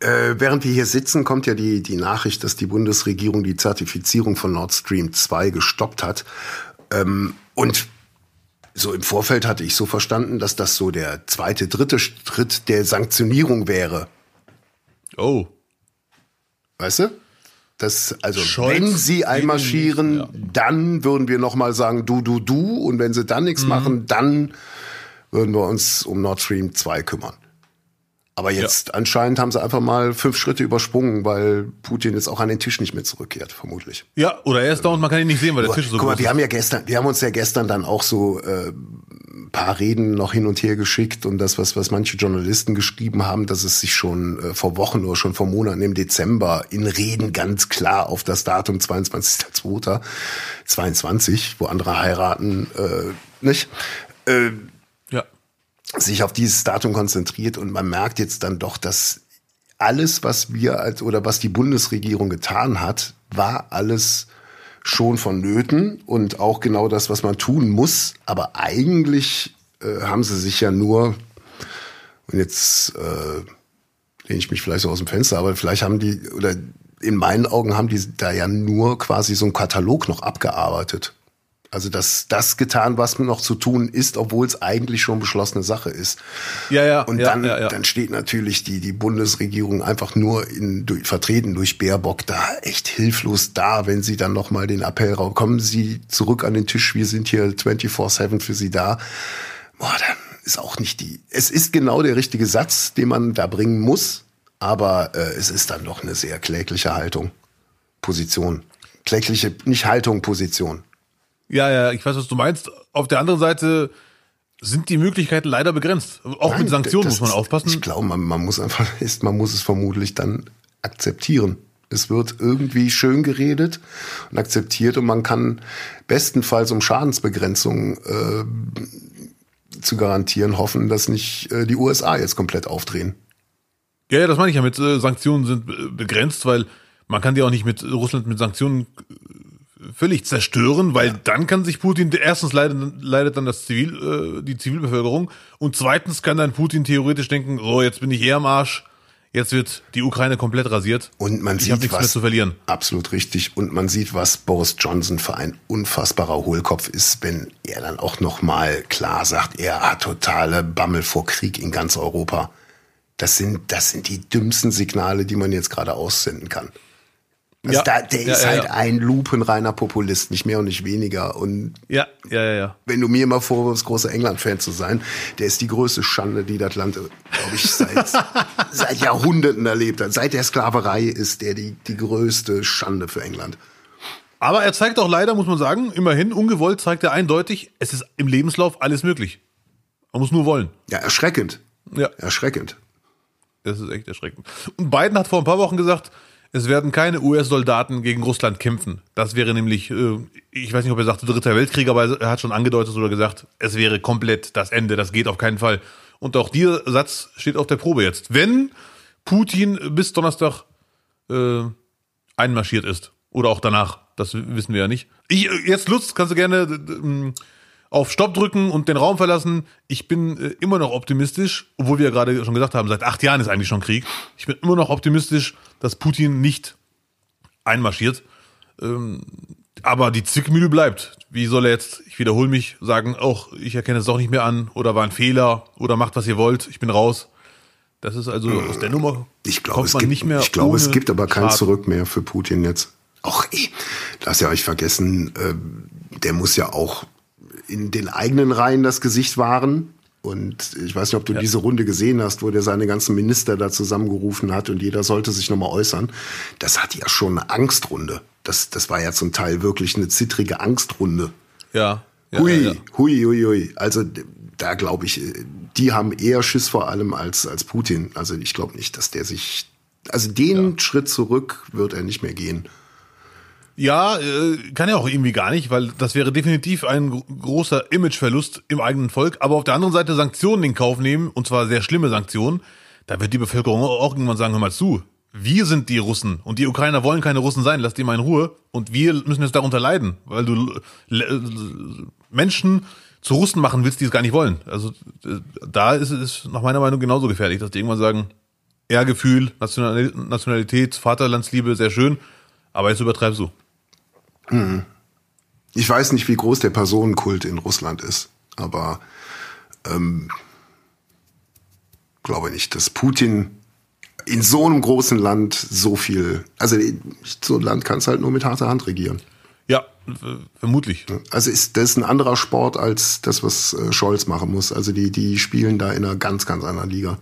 Äh, während wir hier sitzen, kommt ja die, die Nachricht, dass die Bundesregierung die Zertifizierung von Nord Stream 2 gestoppt hat. Ähm, und so im Vorfeld hatte ich so verstanden, dass das so der zweite, dritte Schritt der Sanktionierung wäre. Oh. Weißt du? Das, also Scholz wenn sie einmarschieren, ja. dann würden wir nochmal sagen, du, du, du. Und wenn sie dann nichts mhm. machen, dann würden wir uns um Nord Stream 2 kümmern. Aber jetzt ja. anscheinend haben sie einfach mal fünf Schritte übersprungen, weil Putin jetzt auch an den Tisch nicht mehr zurückkehrt, vermutlich. Ja, oder er ist da und man kann ihn nicht sehen, weil der Tisch so Guck mal, wir haben ja gestern, wir haben uns ja gestern dann auch so äh, paar Reden noch hin und her geschickt und das, was, was manche Journalisten geschrieben haben, dass es sich schon äh, vor Wochen oder schon vor Monaten im Dezember in Reden ganz klar auf das Datum 22.02.22, wo andere heiraten, äh, nicht? Äh, sich auf dieses Datum konzentriert und man merkt jetzt dann doch, dass alles, was wir als oder was die Bundesregierung getan hat, war alles schon vonnöten und auch genau das, was man tun muss. Aber eigentlich äh, haben sie sich ja nur, und jetzt äh, lehne ich mich vielleicht so aus dem Fenster, aber vielleicht haben die, oder in meinen Augen haben die da ja nur quasi so einen Katalog noch abgearbeitet. Also das, das getan, was noch zu tun ist, obwohl es eigentlich schon beschlossene Sache ist. Ja, ja. Und ja, dann, ja, ja. dann steht natürlich die, die Bundesregierung einfach nur in, durch, vertreten durch Baerbock da echt hilflos da, wenn sie dann nochmal den Appell raus, kommen Sie zurück an den Tisch, wir sind hier 24-7 für Sie da. Boah, dann ist auch nicht die, es ist genau der richtige Satz, den man da bringen muss, aber äh, es ist dann doch eine sehr klägliche Haltung, Position. Klägliche, nicht Haltung, Position. Ja, ja, ich weiß, was du meinst. Auf der anderen Seite sind die Möglichkeiten leider begrenzt. Auch Nein, mit Sanktionen muss man aufpassen. Ich glaube, man, man muss einfach, man muss es vermutlich dann akzeptieren. Es wird irgendwie schön geredet und akzeptiert und man kann bestenfalls um Schadensbegrenzung äh, zu garantieren hoffen, dass nicht äh, die USA jetzt komplett aufdrehen. Ja, ja, das meine ich ja mit äh, Sanktionen sind äh, begrenzt, weil man kann die auch nicht mit Russland mit Sanktionen völlig zerstören, weil ja. dann kann sich Putin erstens leidet, leidet dann das Zivil, äh, die Zivilbevölkerung und zweitens kann dann Putin theoretisch denken, so jetzt bin ich eher am Arsch, jetzt wird die Ukraine komplett rasiert. Und man ich sieht nichts was, mehr zu verlieren. Absolut richtig. Und man sieht, was Boris Johnson für ein unfassbarer Hohlkopf ist, wenn er dann auch noch mal klar sagt, er hat totale Bammel vor Krieg in ganz Europa. Das sind, das sind die dümmsten Signale, die man jetzt gerade aussenden kann. Also ja. da, der ja, ist ja, halt ein lupenreiner Populist, nicht mehr und nicht weniger. Und ja, ja, ja, ja. wenn du mir immer vorwirfst, großer England-Fan zu sein, der ist die größte Schande, die das Land, glaube ich, seit, seit Jahrhunderten erlebt hat. Seit der Sklaverei ist der die, die größte Schande für England. Aber er zeigt auch leider, muss man sagen, immerhin, ungewollt zeigt er eindeutig, es ist im Lebenslauf alles möglich. Man muss nur wollen. Ja, erschreckend. Ja. Erschreckend. Das ist echt erschreckend. Und Biden hat vor ein paar Wochen gesagt, es werden keine US-Soldaten gegen Russland kämpfen. Das wäre nämlich, äh, ich weiß nicht, ob er sagte Dritter Weltkrieg, aber er hat schon angedeutet oder gesagt, es wäre komplett das Ende. Das geht auf keinen Fall. Und auch dieser Satz steht auf der Probe jetzt. Wenn Putin bis Donnerstag äh, einmarschiert ist oder auch danach, das wissen wir ja nicht. Ich, jetzt Lutz, kannst du gerne äh, auf Stopp drücken und den Raum verlassen. Ich bin äh, immer noch optimistisch, obwohl wir ja gerade schon gesagt haben, seit acht Jahren ist eigentlich schon Krieg. Ich bin immer noch optimistisch, dass Putin nicht einmarschiert. Ähm, aber die Zwickmühle bleibt. Wie soll er jetzt, ich wiederhole mich, sagen, auch ich erkenne es doch nicht mehr an oder war ein Fehler oder macht was ihr wollt, ich bin raus. Das ist also aus der Nummer. Ich glaube, es gibt, nicht mehr ich glaube, es gibt aber kein Schaden. Zurück mehr für Putin jetzt. Ach, ey, lass ja euch vergessen, äh, der muss ja auch in den eigenen Reihen das Gesicht wahren. Und ich weiß nicht, ob du ja. diese Runde gesehen hast, wo der seine ganzen Minister da zusammengerufen hat und jeder sollte sich nochmal äußern. Das hat ja schon eine Angstrunde. das, das war ja zum Teil wirklich eine zittrige Angstrunde. Ja. ja hui, ja, hui, hui, hui. Also da glaube ich, die haben eher Schiss vor allem als, als Putin. Also ich glaube nicht, dass der sich, also den Schritt zurück wird er nicht mehr gehen. Ja, äh, kann er auch irgendwie gar nicht, weil das wäre definitiv ein gro- großer Imageverlust im eigenen Volk. Aber auf der anderen Seite Sanktionen in Kauf nehmen, und zwar sehr schlimme Sanktionen, da wird die Bevölkerung auch irgendwann sagen, hör mal zu, wir sind die Russen und die Ukrainer wollen keine Russen sein, lass die mal in Ruhe und wir müssen jetzt darunter leiden, weil du Menschen zu Russen machen willst, die es gar nicht wollen. Also äh, da ist es nach meiner Meinung genauso gefährlich, dass die irgendwann sagen, Ehrgefühl, National Nationalität, Vaterlandsliebe, sehr schön, aber jetzt übertreibst du. Ich weiß nicht, wie groß der Personenkult in Russland ist, aber ähm, glaube nicht, dass Putin in so einem großen Land so viel, also so ein Land kannst halt nur mit harter Hand regieren. Ja, vermutlich. Also ist das ein anderer Sport als das, was äh, Scholz machen muss. Also die, die spielen da in einer ganz, ganz anderen Liga.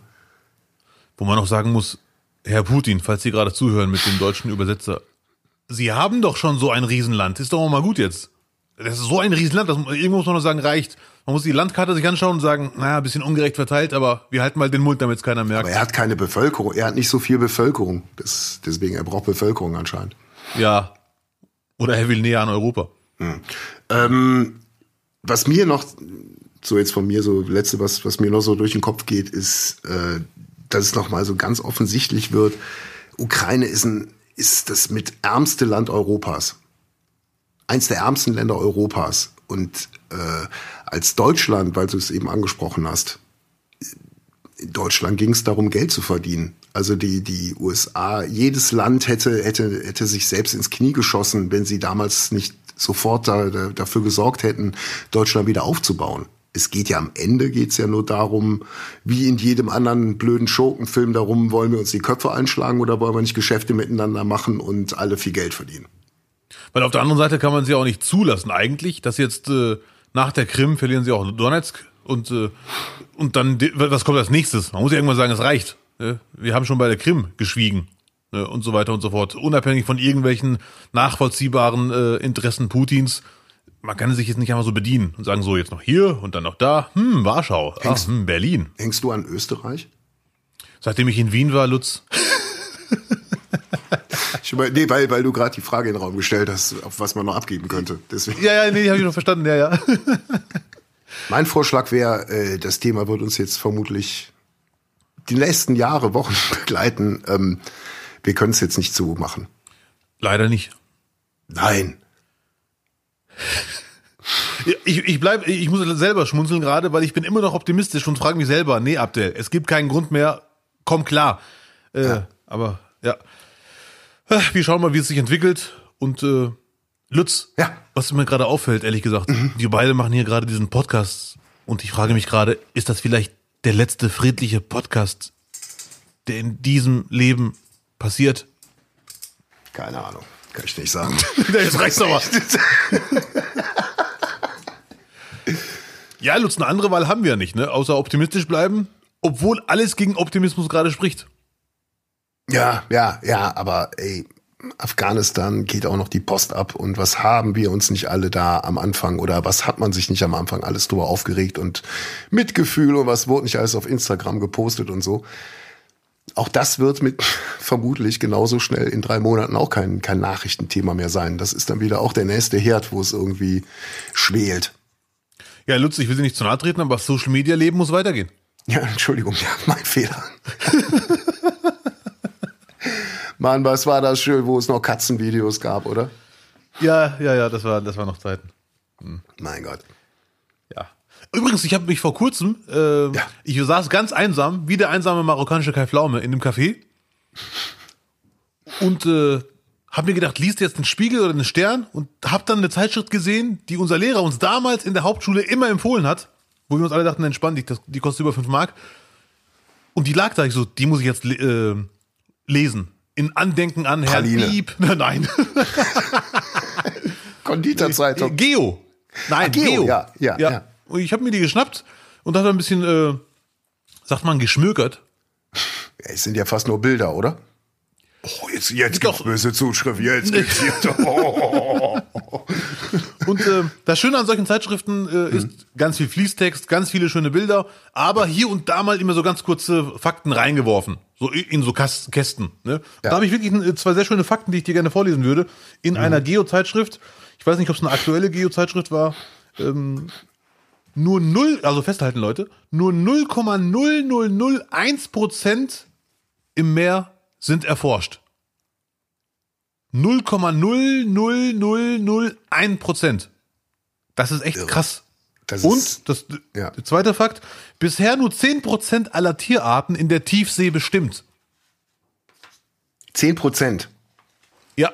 Wo man auch sagen muss, Herr Putin, falls Sie gerade zuhören mit dem deutschen Übersetzer, Sie haben doch schon so ein Riesenland. Ist doch auch mal gut jetzt. Das ist so ein Riesenland, das, irgendwo muss man noch sagen, reicht. Man muss die Landkarte sich anschauen und sagen, naja, ein bisschen ungerecht verteilt, aber wir halten mal den Mund, damit es keiner merkt. Aber er hat keine Bevölkerung, er hat nicht so viel Bevölkerung. Das, deswegen, er braucht Bevölkerung anscheinend. Ja. Oder er will näher an Europa. Ähm, was mir noch, so jetzt von mir, so letzte, was, was mir noch so durch den Kopf geht, ist, äh, dass es noch mal so ganz offensichtlich wird, Ukraine ist ein, ist das mit ärmste Land Europas. Eins der ärmsten Länder Europas. Und äh, als Deutschland, weil du es eben angesprochen hast, in Deutschland ging es darum, Geld zu verdienen. Also die, die USA, jedes Land hätte, hätte, hätte sich selbst ins Knie geschossen, wenn sie damals nicht sofort da, da, dafür gesorgt hätten, Deutschland wieder aufzubauen. Es geht ja am Ende geht's ja nur darum, wie in jedem anderen blöden Schurkenfilm darum, wollen wir uns die Köpfe einschlagen oder wollen wir nicht Geschäfte miteinander machen und alle viel Geld verdienen. Weil auf der anderen Seite kann man sie auch nicht zulassen eigentlich, dass jetzt äh, nach der Krim verlieren sie auch Donetsk und äh, und dann was kommt als nächstes? Man muss ja irgendwann sagen, es reicht. Ne? Wir haben schon bei der Krim geschwiegen ne? und so weiter und so fort, unabhängig von irgendwelchen nachvollziehbaren äh, Interessen Putins. Man kann sich jetzt nicht einfach so bedienen und sagen so jetzt noch hier und dann noch da. Hm, Warschau, ah, Hängst- hm, Berlin. Hängst du an Österreich? Seitdem ich in Wien war, Lutz. Ich über, nee, weil, weil du gerade die Frage in den Raum gestellt hast, auf was man noch abgeben könnte. Deswegen. Ja, ja, nee, habe ich noch verstanden. Ja, ja. Mein Vorschlag wäre, äh, das Thema wird uns jetzt vermutlich die nächsten Jahre, Wochen begleiten. Ähm, wir können es jetzt nicht so machen. Leider nicht. Nein. Ja, Ich, ich bleib, ich muss selber schmunzeln gerade, weil ich bin immer noch optimistisch und frage mich selber, nee, Abdel, es gibt keinen Grund mehr, komm klar. Äh, Aber ja. Äh, Wir schauen mal, wie es sich entwickelt. Und äh, Lutz, Ja. was mir gerade auffällt, ehrlich gesagt, wir beide machen hier gerade diesen Podcast und ich frage mich gerade, ist das vielleicht der letzte friedliche Podcast, der in diesem Leben passiert? Keine Ahnung. Kann ich nicht sagen. Jetzt reicht's aber. Ja, Lutz, eine andere Wahl haben wir ja nicht, ne? Außer optimistisch bleiben, obwohl alles gegen Optimismus gerade spricht. ja, ja, ja, aber ey, Afghanistan geht auch noch die Post ab und was haben wir uns nicht alle da am Anfang oder was hat man sich nicht am Anfang alles drüber aufgeregt und Mitgefühl und was wurde nicht alles auf Instagram gepostet und so. Auch das wird mit vermutlich genauso schnell in drei Monaten auch kein, kein Nachrichtenthema mehr sein. Das ist dann wieder auch der nächste Herd, wo es irgendwie schwelt. Ja, Lutz, ich will dir nicht zu nahe treten, aber das Social Media Leben muss weitergehen. Ja, Entschuldigung, ja, mein Fehler. Mann, was war das schön, wo es noch Katzenvideos gab, oder? Ja, ja, ja, das war, das war noch Zeiten. Mein Gott. Ja. Übrigens, ich habe mich vor kurzem, äh, Ja. ich saß ganz einsam, wie der einsame marokkanische Kai Pflaume in dem Café und äh, habe mir gedacht, liest jetzt einen Spiegel oder einen Stern und habe dann eine Zeitschrift gesehen, die unser Lehrer uns damals in der Hauptschule immer empfohlen hat, wo wir uns alle dachten, entspann dich, das, die kostet über 5 Mark. Und die lag da, ich so, die muss ich jetzt äh, lesen. In Andenken an Herrn Praline. Piep. Nein. Konditorzeitung. Geo. Nein, Ah, Geo, Geo. ja, ja, ja. Und ich habe mir die geschnappt und habe ein bisschen, äh, sagt man, geschmökert. Es sind ja fast nur Bilder, oder? Oh, jetzt, jetzt Doch. gibt's böse Zuschrift. Jetzt gibt's hier. Oh, Und äh, das Schöne an solchen Zeitschriften äh, ist Mhm. ganz viel Fließtext, ganz viele schöne Bilder, aber hier und da mal immer so ganz kurze Fakten reingeworfen. So in so Kas- Kästen. Ne? Da habe ich wirklich äh, zwei sehr schöne Fakten, die ich dir gerne vorlesen würde. In Mhm. einer Geo-Zeitschrift, ich weiß nicht, ob es eine aktuelle Geo-Zeitschrift war, ähm, nur null, also festhalten Leute, nur 0,0001 Prozent im Meer sind erforscht. 0,00001 Prozent. Das ist echt krass. Das Und ist, das ja. der zweite Fakt, bisher nur 10 Prozent aller Tierarten in der Tiefsee bestimmt. 10 Prozent. Ja.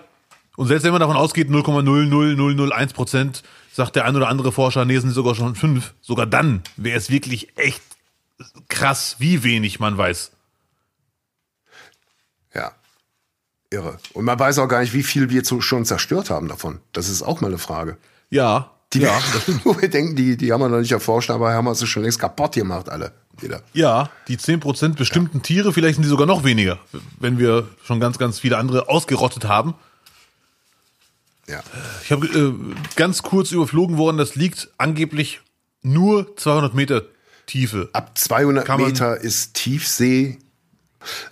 Und selbst wenn man davon ausgeht, 0,00001 Prozent, sagt der ein oder andere Forscher, nee, sind sogar schon fünf. Sogar dann wäre es wirklich echt krass, wie wenig man weiß. Ja. Irre. Und man weiß auch gar nicht, wie viel wir zu, schon zerstört haben davon. Das ist auch mal eine Frage. Ja, Die, ja, wo wir denken, die, die haben wir noch nicht erforscht, aber haben wir sie schon längst kaputt gemacht, alle. Jeder. ja, die 10% bestimmten Tiere, vielleicht sind die sogar noch weniger, wenn wir schon ganz, ganz viele andere ausgerottet haben. Ja. Ich habe äh, ganz kurz überflogen worden, das liegt angeblich nur 200 Meter Tiefe. Ab 200 Kann man- Meter ist Tiefsee.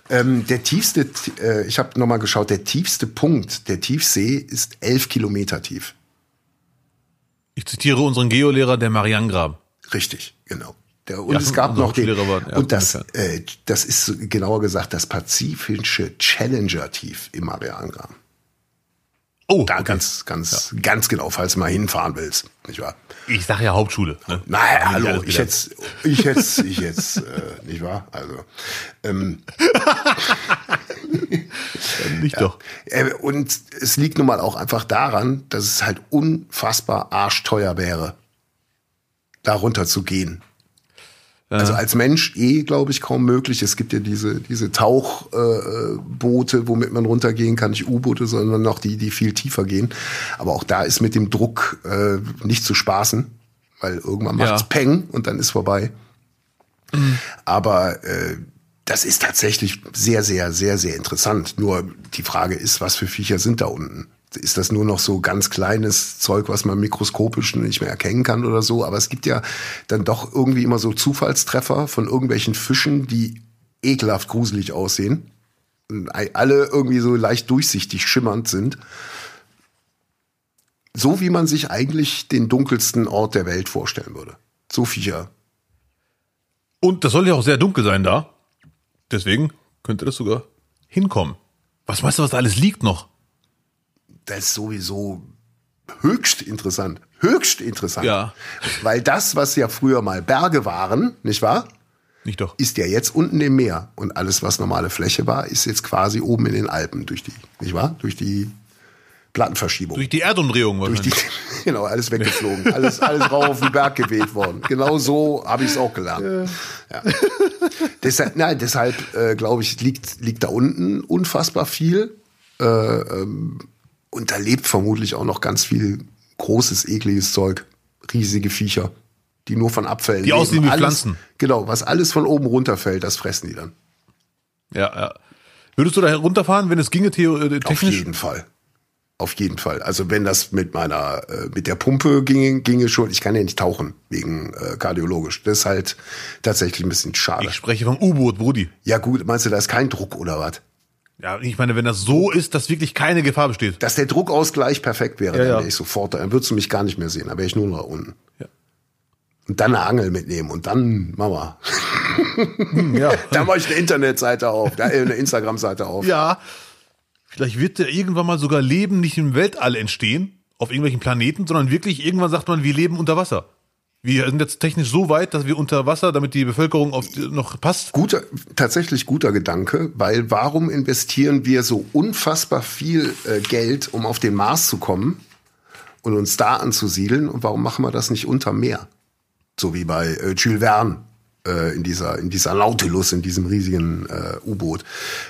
Ähm, der tiefste, äh, ich habe nochmal geschaut, der tiefste Punkt der Tiefsee ist 11 Kilometer tief. Ich zitiere unseren Geolehrer, der Mariangraben. Richtig, genau. Der, und Ja, es gab noch den, war- ja, und das, äh, das ist genauer gesagt das pazifische Challenger-Tief im Marianengraben. Oh, Da okay. ganz, ganz, ganz genau, falls du mal hinfahren willst, nicht wahr? ich sage ja Hauptschule. Ne? Na, Hab ich hallo, ich jetzt, ich jetzt, ich jetzt, äh, nicht wahr? Also, ähm, Nicht doch. äh, und es liegt nun mal auch einfach daran, dass es halt unfassbar arschteuer wäre, da runter zu gehen. Also als Mensch eh, glaube ich, kaum möglich. Es gibt ja diese, diese Tauchboote, äh, womit man runtergehen kann, nicht U-Boote, sondern noch die, die viel tiefer gehen. Aber auch da ist mit dem Druck äh, nicht zu spaßen, weil irgendwann Ja. macht's Peng und dann ist vorbei. Aber äh, das ist tatsächlich sehr, sehr, sehr, sehr interessant. Nur die Frage ist, was für Viecher sind da unten? Ist das nur noch so ganz kleines Zeug, was man mikroskopisch nicht mehr erkennen kann oder so? Aber es gibt ja dann doch irgendwie immer so Zufallstreffer von irgendwelchen Fischen, die ekelhaft gruselig aussehen. Alle irgendwie so leicht durchsichtig schimmernd sind. So wie man sich eigentlich den dunkelsten Ort der Welt vorstellen würde. So Viecher Und das soll ja auch sehr dunkel sein da. Deswegen könnte das sogar hinkommen. Was meinst du, was da alles liegt noch? Das ist sowieso höchst interessant. Höchst interessant. Ja. Weil das, was ja früher mal Berge waren, nicht wahr? Nicht doch. Ist ja jetzt unten im Meer. Und alles, was normale Fläche war, ist jetzt quasi oben in den Alpen durch die, nicht wahr? Durch die Plattenverschiebung. Durch die Erdumdrehung Durch wahrscheinlich. die, genau, alles weggeflogen. Alles, alles rauf auf den Berg geweht worden. Genau so habe ich es auch gelernt. Ja. deshalb, nein, deshalb äh, glaube ich, liegt, liegt da unten unfassbar viel. Äh, ähm, und da lebt vermutlich auch noch ganz viel großes, ekliges Zeug. Riesige Viecher, die nur von Abfällen Die aussehen wie Pflanzen. Genau, was alles von oben runterfällt, das fressen die dann. Ja, ja. Würdest du da runterfahren, wenn es ginge, äh, Auf technisch? jeden Fall. Auf jeden Fall. Also wenn das mit meiner, äh, mit der Pumpe ginge, ginge schon, ich kann ja nicht tauchen, wegen äh, kardiologisch. Das ist halt tatsächlich ein bisschen schade. Ich spreche vom U-Boot, Brudi. ja gut, meinst du, da ist kein Druck oder was? Ja, ich meine, wenn das so ist, dass wirklich keine Gefahr besteht. Dass der Druckausgleich perfekt wäre, Ja, dann ja. wäre ich sofort da. Dann würdest du mich gar nicht mehr sehen, dann wäre ich nur noch da unten. Ja. Und dann eine Angel mitnehmen und dann, Mama, Ja. dann mache ich eine Internetseite auf, äh, eine Instagram-Seite auf. ja. Vielleicht wird ja irgendwann mal sogar Leben nicht im Weltall entstehen, auf irgendwelchen Planeten, sondern wirklich irgendwann sagt man, wir leben unter Wasser. Wir sind jetzt technisch so weit, dass wir unter Wasser, damit die Bevölkerung auf noch passt. Guter, tatsächlich guter Gedanke, weil warum investieren wir so unfassbar viel äh, Geld, um auf den Mars zu kommen und uns da anzusiedeln und warum machen wir das nicht unter Meer? So wie bei äh, Jules Verne äh, in dieser in dieser Nautilus, in diesem riesigen äh, U-Boot.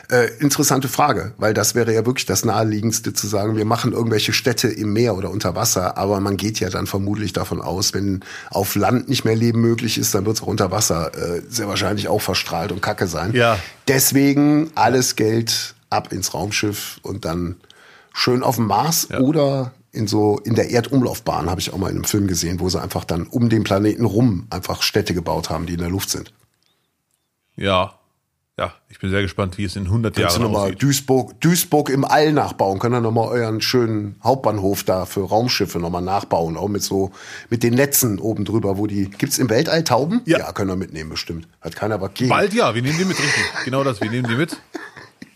Äh, interessante Frage, weil das wäre ja wirklich das naheliegendste zu sagen, wir machen irgendwelche Städte im Meer oder unter Wasser, aber man geht ja dann vermutlich davon aus, wenn auf Land nicht mehr Leben möglich ist, dann wird es auch unter Wasser äh, sehr wahrscheinlich auch verstrahlt und Kacke sein. Ja. Deswegen alles Geld ab ins Raumschiff und dann schön auf dem Mars oder in so in der Erdumlaufbahn habe ich auch mal in einem Film gesehen, wo sie einfach dann um den Planeten rum einfach Städte gebaut haben, die in der Luft sind. Ja. Ja, ich bin sehr gespannt, wie es in 100 Kannst du Jahren nochmal. Duisburg, Duisburg im All nachbauen? Könnt ihr nochmal euren schönen Hauptbahnhof da für Raumschiffe nochmal nachbauen? Auch mit so, mit den Netzen oben drüber, wo die, gibt's im Weltall Tauben? Ja. können wir mitnehmen bestimmt. Hat keiner was gegen. Bald ja, wir nehmen die mit, richtig. Genau das, wir nehmen die mit.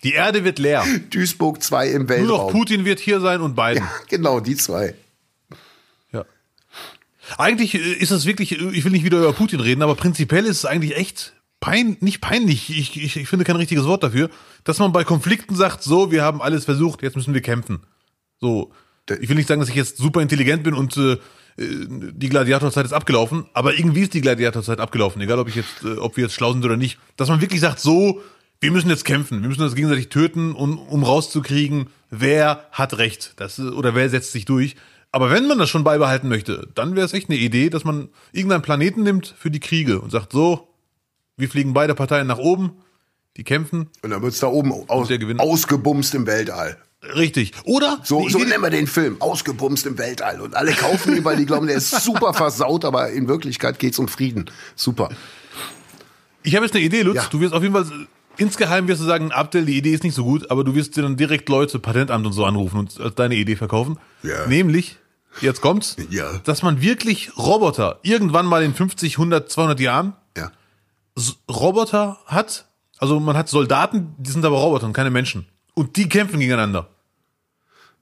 Die Erde wird leer. Duisburg 2 im Nur Weltraum. noch Putin wird hier sein und Biden. Ja, genau, die zwei. Ja. Eigentlich ist es wirklich, ich will nicht wieder über Putin reden, aber prinzipiell ist es eigentlich echt pein, nicht peinlich, ich, ich, ich finde kein richtiges Wort dafür, dass man bei Konflikten sagt, so, wir haben alles versucht, jetzt müssen wir kämpfen. So, ich will nicht sagen, dass ich jetzt super intelligent bin und äh, die Gladiatorzeit ist abgelaufen, aber irgendwie ist die Gladiatorzeit abgelaufen, egal ob ich jetzt, äh, ob wir jetzt schlau sind oder nicht. Dass man wirklich sagt, so, wir müssen jetzt kämpfen, wir müssen uns gegenseitig töten, um, um rauszukriegen, wer hat Recht, das, oder wer setzt sich durch. Aber wenn man das schon beibehalten möchte, dann wäre es echt eine Idee, dass man irgendeinen Planeten nimmt für die Kriege und sagt, so, wir fliegen beide Parteien nach oben, die kämpfen, Und dann wird's da oben aus, ausgebumst im Weltall. richtig. Oder? So, so nennen wir den Film. Ausgebumst im Weltall. Und alle kaufen ihn, weil die glauben, der ist super versaut, aber in Wirklichkeit geht's um Frieden. Super. Ich habe jetzt eine Idee, Lutz. Ja. Du wirst auf jeden Fall insgeheim wirst du sagen, Abdel, die Idee ist nicht so gut, aber du wirst dir dann direkt Leute, Patentamt und so anrufen und als deine Idee verkaufen. Ja. Nämlich, jetzt kommt's, Ja. dass man wirklich Roboter irgendwann mal in 50, 100, 200 Jahren Ja. Roboter hat. Also man hat Soldaten, die sind aber Roboter und keine Menschen. Und die kämpfen gegeneinander.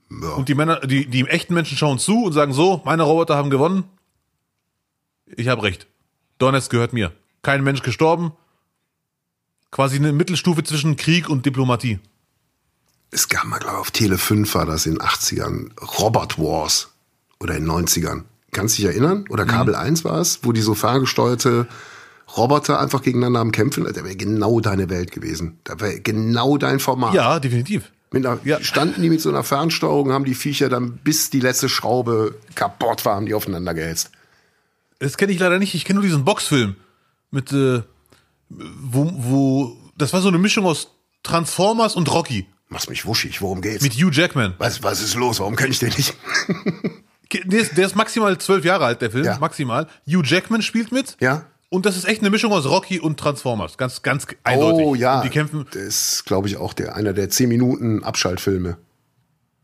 ja. Und die Männer, die, die echten Menschen schauen zu und sagen so, meine Roboter haben gewonnen. Ich habe recht. Donetsk gehört mir. Kein Mensch gestorben. Quasi eine Mittelstufe zwischen Krieg und Diplomatie. Es gab mal, glaube ich, auf Tele 5 war das in den 80ern. Robot Wars. Oder in den 90ern. Kannst du dich erinnern? Oder Kabel 1 war es, wo die so ferngesteuerte Roboter einfach gegeneinander am Kämpfen. Das wäre genau deine Welt gewesen. Das wäre genau dein Format. Ja, definitiv. Mit einer, Ja. Standen die mit so einer Fernsteuerung, haben die Viecher dann bis die letzte Schraube kaputt war, haben die aufeinander gehetzt. Das kenne ich leider nicht. Ich kenne nur diesen Boxfilm mit, äh, wo, wo, das war so eine Mischung aus Transformers und Rocky Machst mich wuschig, worum geht's? mit Hugh Jackman. was, was ist los? Warum kenn ich den nicht? Der ist, der ist maximal zwölf Jahre alt, der Film, Ja. maximal. Hugh Jackman spielt mit. Ja. Und das ist echt eine Mischung aus Rocky und Transformers. Ganz, ganz eindeutig. Oh ja. Und die kämpfen. Das ist, glaube ich, auch der, einer der 10 Minuten Abschaltfilme.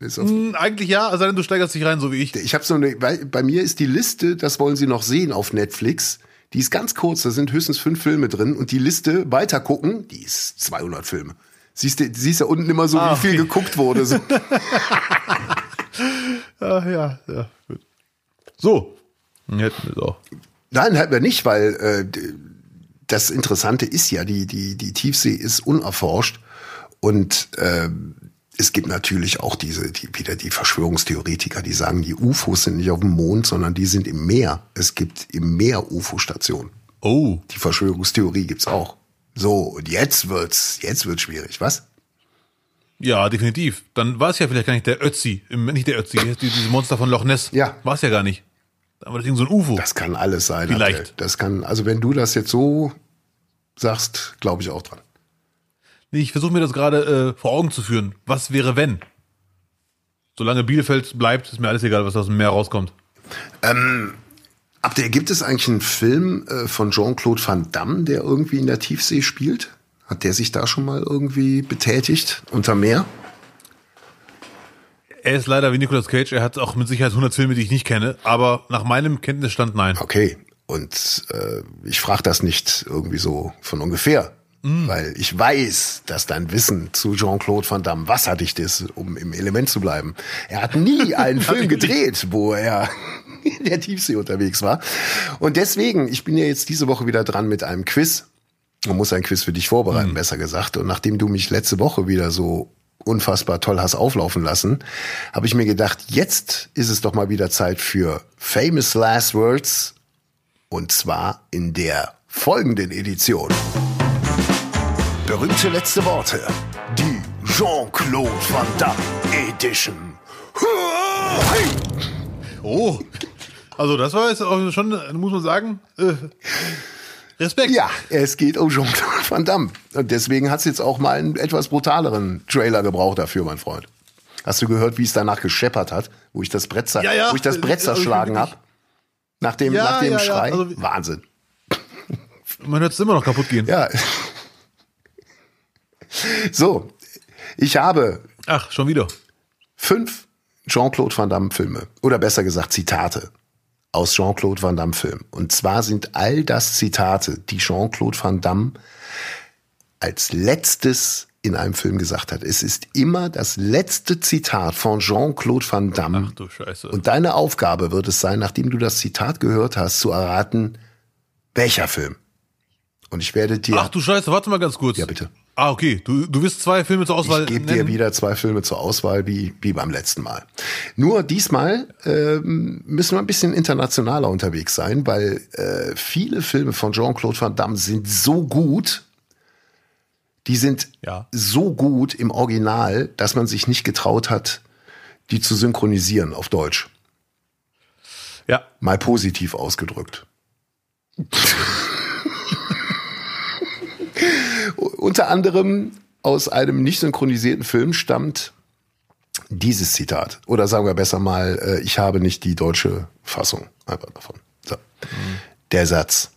Hm, Eigentlich ja, also du steigerst dich rein, so wie ich. ich habe so eine, bei, bei mir ist die Liste, das wollen Sie noch sehen auf Netflix. Die ist ganz kurz, da sind höchstens fünf Filme drin und die Liste weiter gucken, die ist 200 Filme. Siehst du, siehst du unten immer so, Ah, wie viel okay. geguckt wurde. So. Ah, ja, ja. gut. So. Hätten wir auch. Nein, halt wir nicht, weil äh, das Interessante ist ja, die, die, die Tiefsee ist unerforscht und ähm, es gibt natürlich auch diese, die, wieder die Verschwörungstheoretiker, die sagen, die UFOs sind nicht auf dem Mond, sondern die sind im Meer. Es gibt im Meer UFO-Stationen. Oh. Die Verschwörungstheorie gibt's auch. So, und jetzt wird's, jetzt wird's schwierig, was? Ja, definitiv. Dann war es ja vielleicht gar nicht der Ötzi, nicht der Ötzi, die- diese Monster von Loch Ness. Ja. War es ja gar nicht. War das irgend so ein UFO. Das kann alles sein. Vielleicht. Das kann, also wenn du das jetzt so sagst, glaube ich auch dran. Nee, ich versuche mir das gerade äh, vor Augen zu führen. Was wäre, wenn? Solange Bielefeld bleibt, ist mir alles egal, was aus dem Meer rauskommt. Abdel, gibt es eigentlich einen Film äh, von Jean-Claude Van Damme, der irgendwie in der Tiefsee spielt? Hat der sich da schon mal irgendwie betätigt unter Meer? Er ist leider wie Nicolas Cage, er hat auch mit Sicherheit 100 Filme, die ich nicht kenne, aber nach meinem Kenntnisstand nein. Okay. Und äh, ich frage das nicht irgendwie so von ungefähr, weil ich weiß, dass dein Wissen zu Jean-Claude Van Damme wasserdicht ist, um im Element zu bleiben. Er hat nie einen Film gedreht, wo er in der Tiefsee unterwegs war. Und deswegen, ich bin ja jetzt diese Woche wieder dran mit einem Quiz. Man muss ein Quiz für dich vorbereiten, besser gesagt. Und nachdem du mich letzte Woche wieder so unfassbar toll hast auflaufen lassen, habe ich mir gedacht, jetzt ist es doch mal wieder Zeit für Famous Last Words. Und zwar in der folgenden Edition. Berühmte letzte Worte. Die Jean-Claude Van Damme Edition. Oh, also das war jetzt auch schon, muss man sagen, äh, Respekt. Ja, es geht um Jean-Claude Van Damme. Und deswegen hat es jetzt auch mal einen etwas brutaleren Trailer gebraucht dafür, mein Freund. Hast du gehört, wie es danach gescheppert hat? wo ich das Brett, Ja, ja. wo ich das Brett Äh, zerschlagen wirklich. habe. Nach dem, Ja, nach dem. Schrei. Also- Wahnsinn. Man hört es immer noch kaputt gehen. Ja. So, ich habe Ach, schon wieder. fünf Jean-Claude Van Damme Filme oder besser gesagt Zitate aus Jean-Claude Van Damme Filmen. Und zwar sind all das Zitate, die Jean-Claude Van Damme als letztes in einem Film gesagt hat. Es ist immer das letzte Zitat von Jean-Claude Van Damme. Ach du Scheiße. Und deine Aufgabe wird es sein, nachdem du das Zitat gehört hast, zu erraten, welcher Film. Und ich werde dir, Ach du Scheiße, warte mal ganz kurz. Ja, bitte. Ah, okay. Du, du wirst zwei Filme zur Auswahl ich gebe dir wieder zwei Filme zur Auswahl, wie, wie beim letzten Mal. Nur diesmal ähm, müssen wir ein bisschen internationaler unterwegs sein, weil äh, viele Filme von Jean-Claude Van Damme sind so gut, die sind Ja. so gut im Original, dass man sich nicht getraut hat, die zu synchronisieren auf Deutsch. Ja. Mal positiv ausgedrückt. Unter anderem aus einem nicht synchronisierten Film stammt dieses Zitat. Oder sagen wir besser mal, äh, ich habe nicht die deutsche Fassung einfach davon. So. Der Satz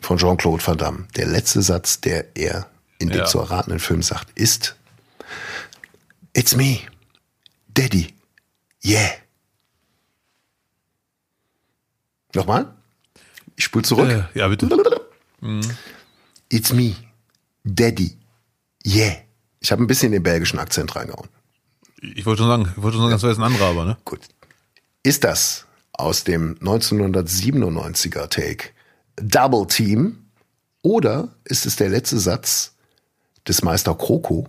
von Jean-Claude Van Damme, der letzte Satz, der er in dem Ja. zu erratenden Film sagt, ist It's me, Daddy. Yeah. Nochmal? Ich spule zurück. Äh, ja, bitte. It's me, Daddy. Yeah. Ich habe ein bisschen den belgischen Akzent reingehauen. Ich wollte schon sagen, ich wollte schon sagen, das wäre jetzt ein anderer, aber ne? Gut. Ist das aus dem 1997er Take Double Team oder ist es der letzte Satz des Meister Kroko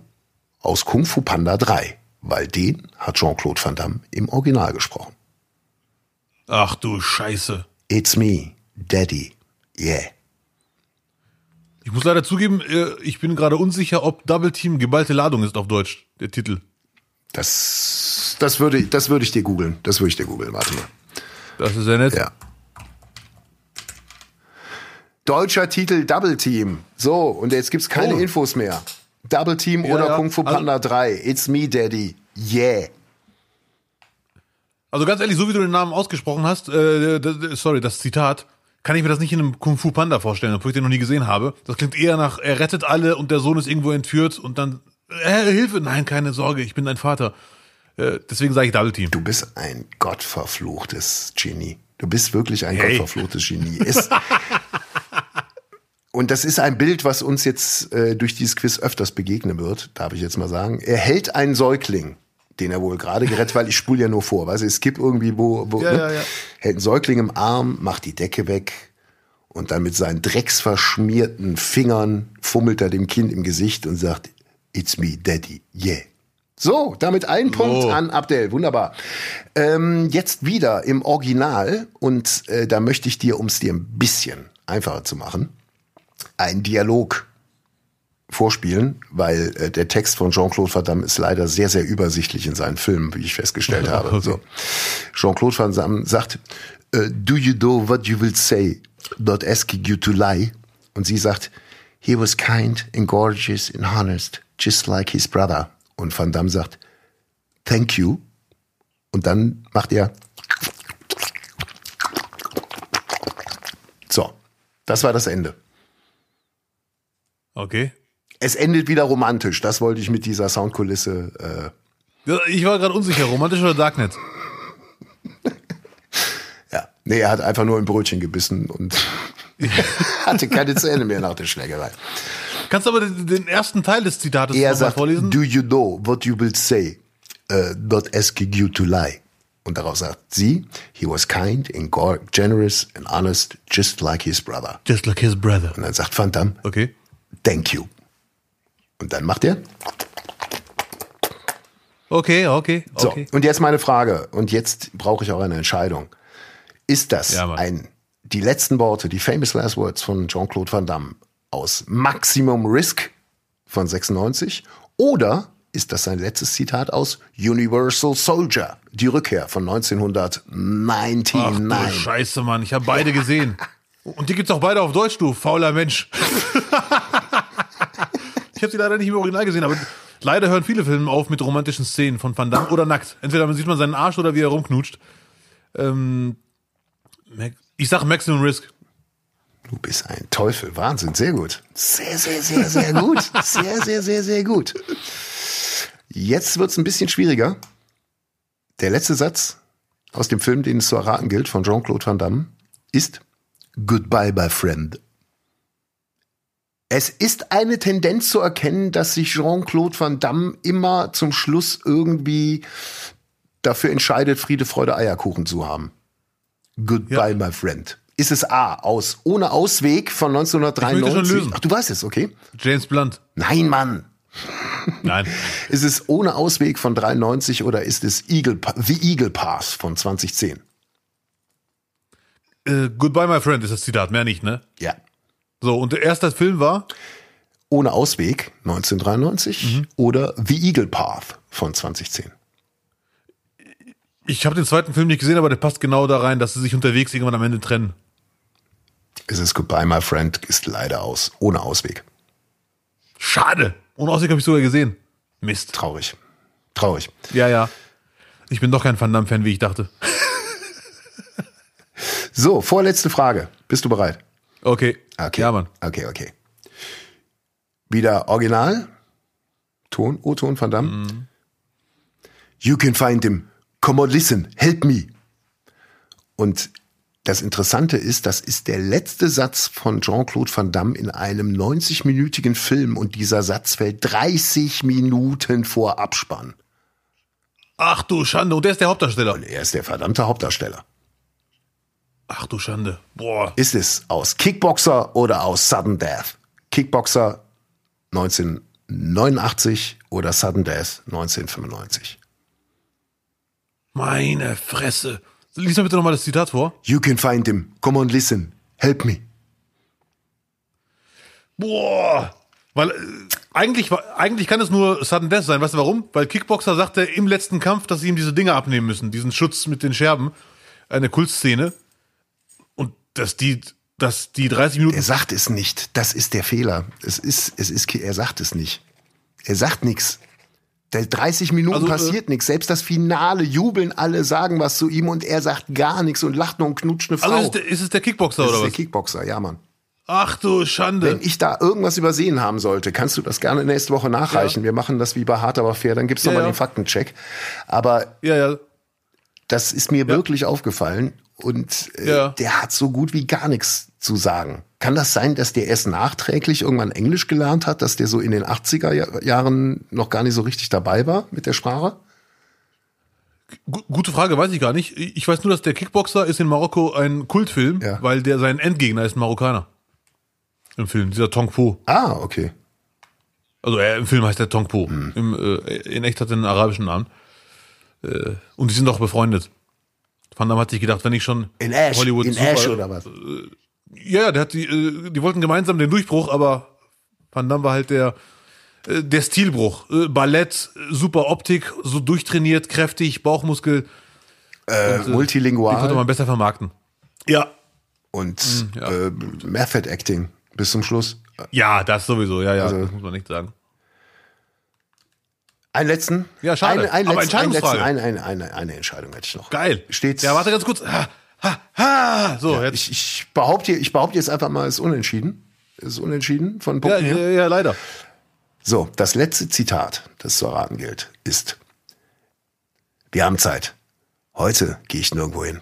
aus Kung Fu Panda 3? Weil den hat Jean-Claude Van Damme im Original gesprochen. Ach du Scheiße. It's me, Daddy. Yeah. Ich muss leider zugeben, äh, ich bin gerade unsicher, ob Double Team geballte Ladung ist auf Deutsch, der Titel. Das, das würde, das würde ich dir googeln. Das würde ich dir googeln. Warte mal. Das ist sehr nett. Ja. Deutscher Titel Double Team. So, und jetzt gibt's keine Oh. Infos mehr. Double Team Ja, oder ja. Kung Fu Also- Panda 3. It's me, Daddy. Yeah. Also ganz ehrlich, so wie du den Namen ausgesprochen hast, äh, sorry, das Zitat, kann ich mir das nicht in einem Kung Fu Panda vorstellen, obwohl ich den noch nie gesehen habe. Das klingt eher nach, er rettet alle und der Sohn ist irgendwo entführt und dann, äh, Hilfe, nein, keine Sorge, ich bin dein Vater. Äh, deswegen sage ich Double Team. Du bist ein gottverfluchtes Genie. Du bist wirklich ein Hey. gottverfluchtes Genie. Ist, und das ist ein Bild, was uns jetzt äh, durch dieses Quiz öfters begegnen wird, darf ich jetzt mal sagen. Er hält einen Säugling, den er wohl gerade gerettet, weil ich spule ja nur vor. Weißt du, es gibt irgendwie, wo, wo Ja, ne? ja, ja. hält einen Säugling im Arm, macht die Decke weg und dann mit seinen drecksverschmierten Fingern fummelt er dem Kind im Gesicht und sagt, It's me, Daddy, yeah. So, damit ein Punkt an Abdel. Wunderbar. Ähm, jetzt wieder im Original und äh, da möchte ich dir, um es dir ein bisschen einfacher zu machen, einen Dialog vorspielen, weil äh, der Text von Jean-Claude Van Damme ist leider sehr, sehr übersichtlich in seinen Filmen, wie ich festgestellt habe. Okay. So. Jean-Claude Van Damme sagt, äh, do you know what you will say, not asking you to lie? Und sie sagt, he was kind and gorgeous and honest, just like his brother. Und Van Damme sagt, thank you. Und dann macht er so. Das war das Ende. Okay. Es endet wieder romantisch. Das wollte ich mit dieser Soundkulisse. Äh, Ich war gerade unsicher, romantisch oder Darknet? ja, nee, er hat einfach nur ein Brötchen gebissen und hatte keine Zähne mehr nach der Schlägerei. Kannst du aber den, den ersten Teil des Zitates Er sagt, vorlesen? do you know what you will say, uh, not asking you to lie. Und darauf sagt sie, he was kind and generous and honest, just like his brother. Just like his brother. Und dann sagt Van Damme, Okay. thank you. Und dann macht er, Okay, okay, So, okay. und jetzt meine Frage. Und jetzt brauche ich auch eine Entscheidung. Ist das Ja, ein, die letzten Worte, die famous last words von Jean-Claude Van Damme aus Maximum Risk von 96? Oder ist das sein letztes Zitat aus Universal Soldier, die Rückkehr von Ach 1999? du Scheiße, Mann, ich habe beide gesehen. Und die gibt's auch beide auf Deutsch, du fauler Mensch. ich habe sie leider nicht im Original gesehen, aber Leider hören viele Filme auf mit romantischen Szenen von Van Damme oder nackt. Entweder man sieht man seinen Arsch oder wie er rumknutscht. Ähm, ich sag Maximum Risk. Du bist ein Teufel. Wahnsinn, sehr gut. Sehr, sehr, sehr, sehr gut. Sehr, sehr, sehr, sehr gut. Jetzt wird's ein bisschen schwieriger. Der letzte Satz aus dem Film, den es zu erraten gilt, von Jean-Claude Van Damme, ist Goodbye, my friend. Es ist eine Tendenz zu erkennen, dass sich Jean-Claude Van Damme immer zum Schluss irgendwie dafür entscheidet, Friede, Freude, Eierkuchen zu haben. Goodbye, Ja. my friend. Ist es A, aus Ohne Ausweg von Ich möchte schon 1993? lösen. Ach, du weißt es, okay? James Blunt. Nein, Mann. Nein. Ist es Ohne Ausweg von 93 oder ist es Eagle, The Eagle Pass von 2010? äh, Goodbye, my friend ist das Zitat, mehr nicht, ne? Ja. So, und der erste Film war Ohne Ausweg 1993 oder The Eagle Path von 2010? Ich habe den zweiten Film nicht gesehen, aber der passt genau da rein, dass sie sich unterwegs irgendwann am Ende trennen. Ist es Goodbye, my friend? Ist leider aus. Ohne Ausweg. Schade. Ohne Ausweg habe ich sogar gesehen. Mist. Traurig. Traurig. Ja, ja. Ich bin doch kein Van Damme-Fan, wie ich dachte. So, vorletzte Frage. Bist du bereit? Okay. Okay. Ja, Mann. Okay, okay. Wieder Original. Ton, O-Ton von Damme. You can find him. Come on, listen. Help me. Und das Interessante ist, das ist der letzte Satz von Jean-Claude Van Damme in einem 90-minütigen Film und dieser Satz fällt 30 Minuten vor Abspann. Ach du Schande. Und der ist der Hauptdarsteller. Und er ist der verdammte Hauptdarsteller. Ach du Schande. Boah. Ist es aus Kickboxer oder aus Sudden Death? Kickboxer 1989 oder Sudden Death 1995? Meine Fresse. Lies mal bitte nochmal das Zitat vor. You can find him. Come on, listen. Help me. Boah. Weil äh, eigentlich, eigentlich kann es nur Sudden Death sein. Weißt du warum? Weil Kickboxer sagte im letzten Kampf, dass sie ihm diese Dinge abnehmen müssen. Diesen Schutz mit den Scherben. Eine Kultszene. Dass die, dass die 30 Minuten Er sagt es nicht. Das ist der Fehler. Es ist, es ist, er sagt es nicht. Er sagt nichts. Der 30 Minuten Also, äh, passiert nichts. Selbst das Finale jubeln alle, sagen was zu ihm und er sagt gar nichts und lacht nur und knutscht eine Frau. Also ist, es der- ist es der Kickboxer das oder ist der was? Kickboxer, ja, Mann. Ach du Schande. Wenn ich da irgendwas übersehen haben sollte, kannst du das gerne nächste Woche nachreichen. Wir machen das wie bei Hart aber fair, dann gibt's noch Ja, mal ja. den Faktencheck. Aber ja, ja. Das ist mir wirklich aufgefallen und äh, Ja. der hat so gut wie gar nichts zu sagen. Kann das sein, dass der erst nachträglich irgendwann Englisch gelernt hat, dass der so in den 80er Ja- Jahren noch gar nicht so richtig dabei war mit der Sprache? Gu- Gute Frage, weiß ich gar nicht. Ich weiß nur, dass der Kickboxer ist in Marokko ein Kultfilm, Ja. weil der sein Endgegner ist ein Marokkaner. Im Film, dieser Tong Po. Ah, okay. Also er, im Film heißt er Tong Po. Hm. Im, äh, in echt hat er einen arabischen Namen. Äh, und die sind auch befreundet. Van Damme hat sich gedacht, wenn ich schon In Ash, Hollywood in Ash oder was? Ja, ja, der hat die, äh, die wollten gemeinsam den Durchbruch, aber Van Damme war halt der, äh, der Stilbruch. Äh, Ballett, äh, super Optik, so durchtrainiert, kräftig, Bauchmuskel. Äh, Die konnte multilingual man besser vermarkten. Ja. und Hm, ja. äh, Method Acting bis zum Schluss. Ja, das sowieso, ja, ja, Also- das muss man nicht sagen. Einen letzten? Ja, schade. Eine, einen Aber letzten, einen letzten, eine, eine, eine, eine Entscheidung hätte ich noch. Geil. Steht's- Ja, warte ganz kurz. Ha, ha, ha. So, jetzt. Ich, ich behaupte, ich behaupte jetzt einfach mal, es ist unentschieden. Es ist unentschieden von Ja, Punkten ja, her. ja, leider. So, das letzte Zitat, das zu erraten gilt, ist: Wir haben Zeit. Heute gehe ich nirgendwo hin.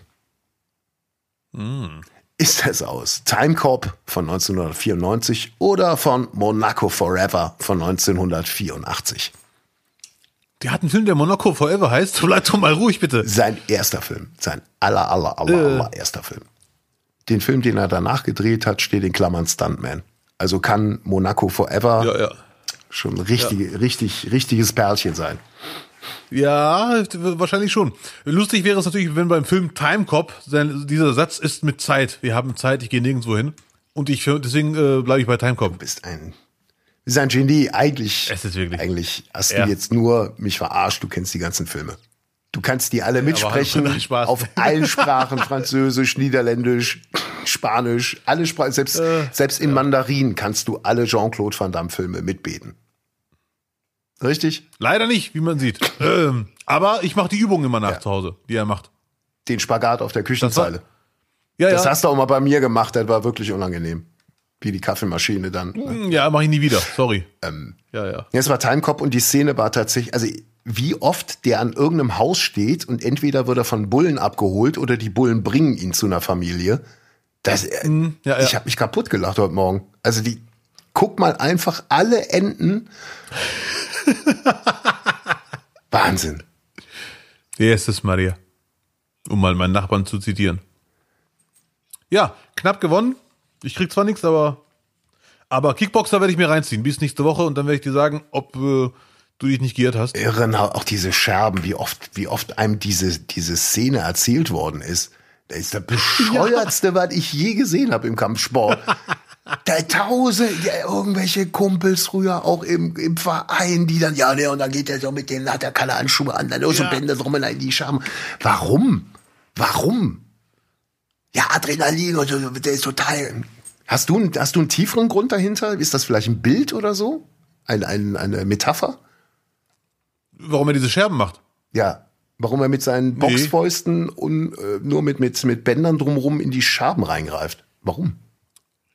Hm. Ist das aus Time Cop von 1994 oder von Monaco Forever von 1984? Der hat einen Film, der Monaco Forever heißt. Bleib doch mal ruhig, bitte. Sein erster Film, sein aller, aller, aller, Äh. aller erster Film. Den Film, den er danach gedreht hat, steht in Klammern Stuntman. Also kann Monaco Forever Ja, ja. schon ein richtig, richtig, richtiges Perlchen sein. Ja, wahrscheinlich schon. Lustig wäre es natürlich, wenn beim Film Time Cop sein, dieser Satz ist mit Zeit. Wir haben Zeit, ich gehe nirgendwo hin. Und ich deswegen äh, bleibe ich bei Time Cop. Du bist ein, du bist ein Genie. Eigentlich, Es ist wirklich. eigentlich hast Ja. du jetzt nur mich verarscht. Du kennst die ganzen Filme. Du kannst die alle mitsprechen. hat Spaß. auf allen Sprachen. Französisch, Niederländisch, Spanisch, alle Sprachen. Selbst, Äh, selbst in Mandarin kannst du alle Jean-Claude Van Damme Filme mitbeten. Richtig? Leider nicht, wie man sieht. ähm, aber ich mache die Übungen immer nach Ja. zu Hause, die er macht. Den Spagat auf der Küchenzeile. Ja, Das ja. hast du auch mal bei mir gemacht, das war wirklich unangenehm. Wie die Kaffeemaschine dann. Hm, Ja, mache ich nie wieder. Sorry. Ähm, Ja, ja. Jetzt war Timecop und die Szene war tatsächlich, also wie oft der an irgendeinem Haus steht und entweder wird er von Bullen abgeholt oder die Bullen bringen ihn zu einer Familie. Das, äh, ja, ja. Ich habe mich kaputt gelacht heute Morgen. Also die, guck mal einfach alle Enden. Wahnsinn. Jesus Maria. Um mal meinen Nachbarn zu zitieren. Ja, knapp gewonnen. Ich krieg zwar nichts, aber aber Kickboxer werde ich mir reinziehen bis nächste Woche und dann werde ich dir sagen, ob äh, du dich nicht geirrt hast. Irren, auch diese Scherben, wie oft, wie oft einem diese, diese Szene erzählt worden ist. Das ist das bescheuertste, was ich je gesehen habe im Kampfsport. Da tausend, ja, irgendwelche Kumpels früher auch im, im Verein, die dann, ja, ne, und dann geht er so mit denen, hat er keine Handschuhe an, dann so Ja. Bänder drum in die Scherben. Warum? Warum? Ja, Adrenalin und so, der ist total. Hast du, einen- hast du einen tieferen Grund dahinter? Ist das vielleicht ein Bild oder so? Ein, ein, eine Metapher? Warum er diese Scherben macht? Ja. Warum er mit seinen Nee. Boxfäusten und äh, nur mit, mit, mit Bändern drumherum in die Scherben reingreift. Warum?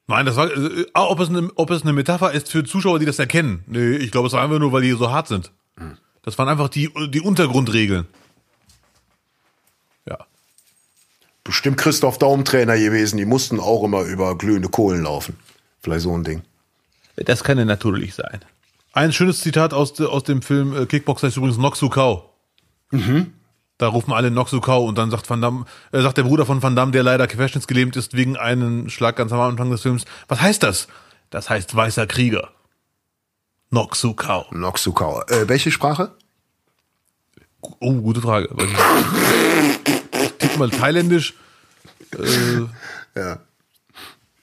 Nein, das war äh, ah, ob es eine ob es eine Metapher ist für Zuschauer, die das erkennen. Nee, ich glaube, es war einfach nur, weil die so hart sind. Das waren einfach die die Untergrundregeln. Ja. Bestimmt Christoph Daum Trainer gewesen. Die mussten auch immer über glühende Kohlen laufen. Vielleicht so ein Ding. Das kann ja natürlich sein. Ein schönes Zitat aus, aus dem Film äh, Kickboxer ist übrigens Noxu Kau. Da rufen alle Noxu Kau und dann sagt Van Damme, äh, sagt der Bruder von Van Damme, der leider querschnittsgelähmt ist wegen einem Schlag ganz am Anfang des Films. Was heißt das? Das heißt weißer Krieger. Noxu Kau. Noxukau. Äh, welche Sprache? Oh, gute Frage. Tippe mal thailändisch. Äh, Ja.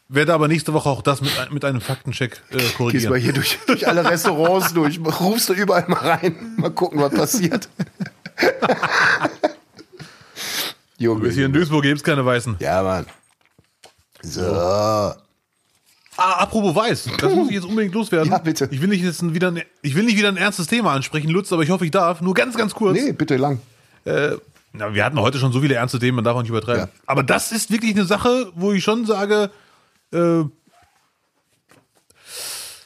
werde aber nächste Woche auch das mit, mit einem Faktencheck äh, Gehst mal korrigieren. hier durch, durch alle Restaurants durch. Rufst du überall mal rein. Mal gucken, was passiert. Junge. Bis hier in Duisburg gibt's keine Weißen. Ja, Mann. So. Ah, apropos weiß, das muss ich jetzt unbedingt loswerden. Ja, bitte. Ich will nicht jetzt wieder ein, ich will nicht wieder ein ernstes Thema ansprechen, Lutz, aber ich hoffe, ich darf. Nur ganz, ganz kurz. Nee, bitte lang. Na, wir hatten heute schon so viele ernste Themen, man darf auch nicht übertreiben. Ja. Aber das ist wirklich eine Sache, wo ich schon sage, äh,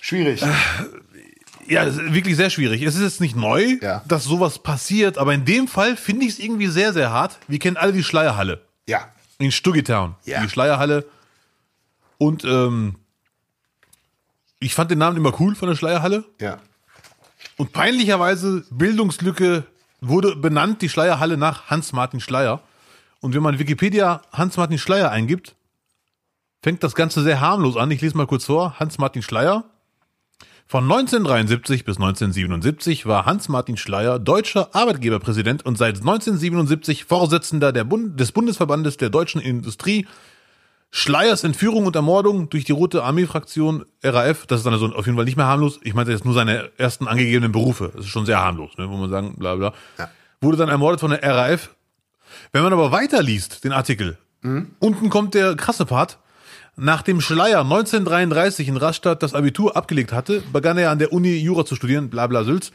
Schwierig. ja, es ist wirklich sehr schwierig. Es ist jetzt nicht neu, Ja. dass sowas passiert, aber in dem Fall finde ich es irgendwie sehr, sehr hart. Wir kennen alle die Schleierhalle Ja. in Stuggetown. Ja. Die Schleierhalle. Und ähm, ich fand den Namen immer cool von der Schleierhalle. Ja. Und peinlicherweise, Bildungslücke wurde benannt, die Schleierhalle nach Hans-Martin Schleier. Und wenn man Wikipedia Hans-Martin Schleier eingibt, fängt das Ganze sehr harmlos an. Ich lese mal kurz vor. Hans-Martin Schleier. Von 1973 bis 1977 war Hans-Martin Schleier deutscher Arbeitgeberpräsident und seit 1977 Vorsitzender der Bund des Bundesverbandes der deutschen Industrie. Schleiers Entführung und Ermordung durch die Rote Armee-Fraktion RAF, das ist dann also auf jeden Fall nicht mehr harmlos. Ich meinte jetzt nur seine ersten angegebenen Berufe. Das ist schon sehr harmlos, ne, wo man sagen, bla bla. Ja. Wurde dann ermordet von der RAF. Wenn man aber weiterliest, den Artikel, unten kommt der krasse Part. Nachdem Schleier 1933 in Rastatt das Abitur abgelegt hatte, begann er an der Uni Jura zu studieren, bla bla Sülz.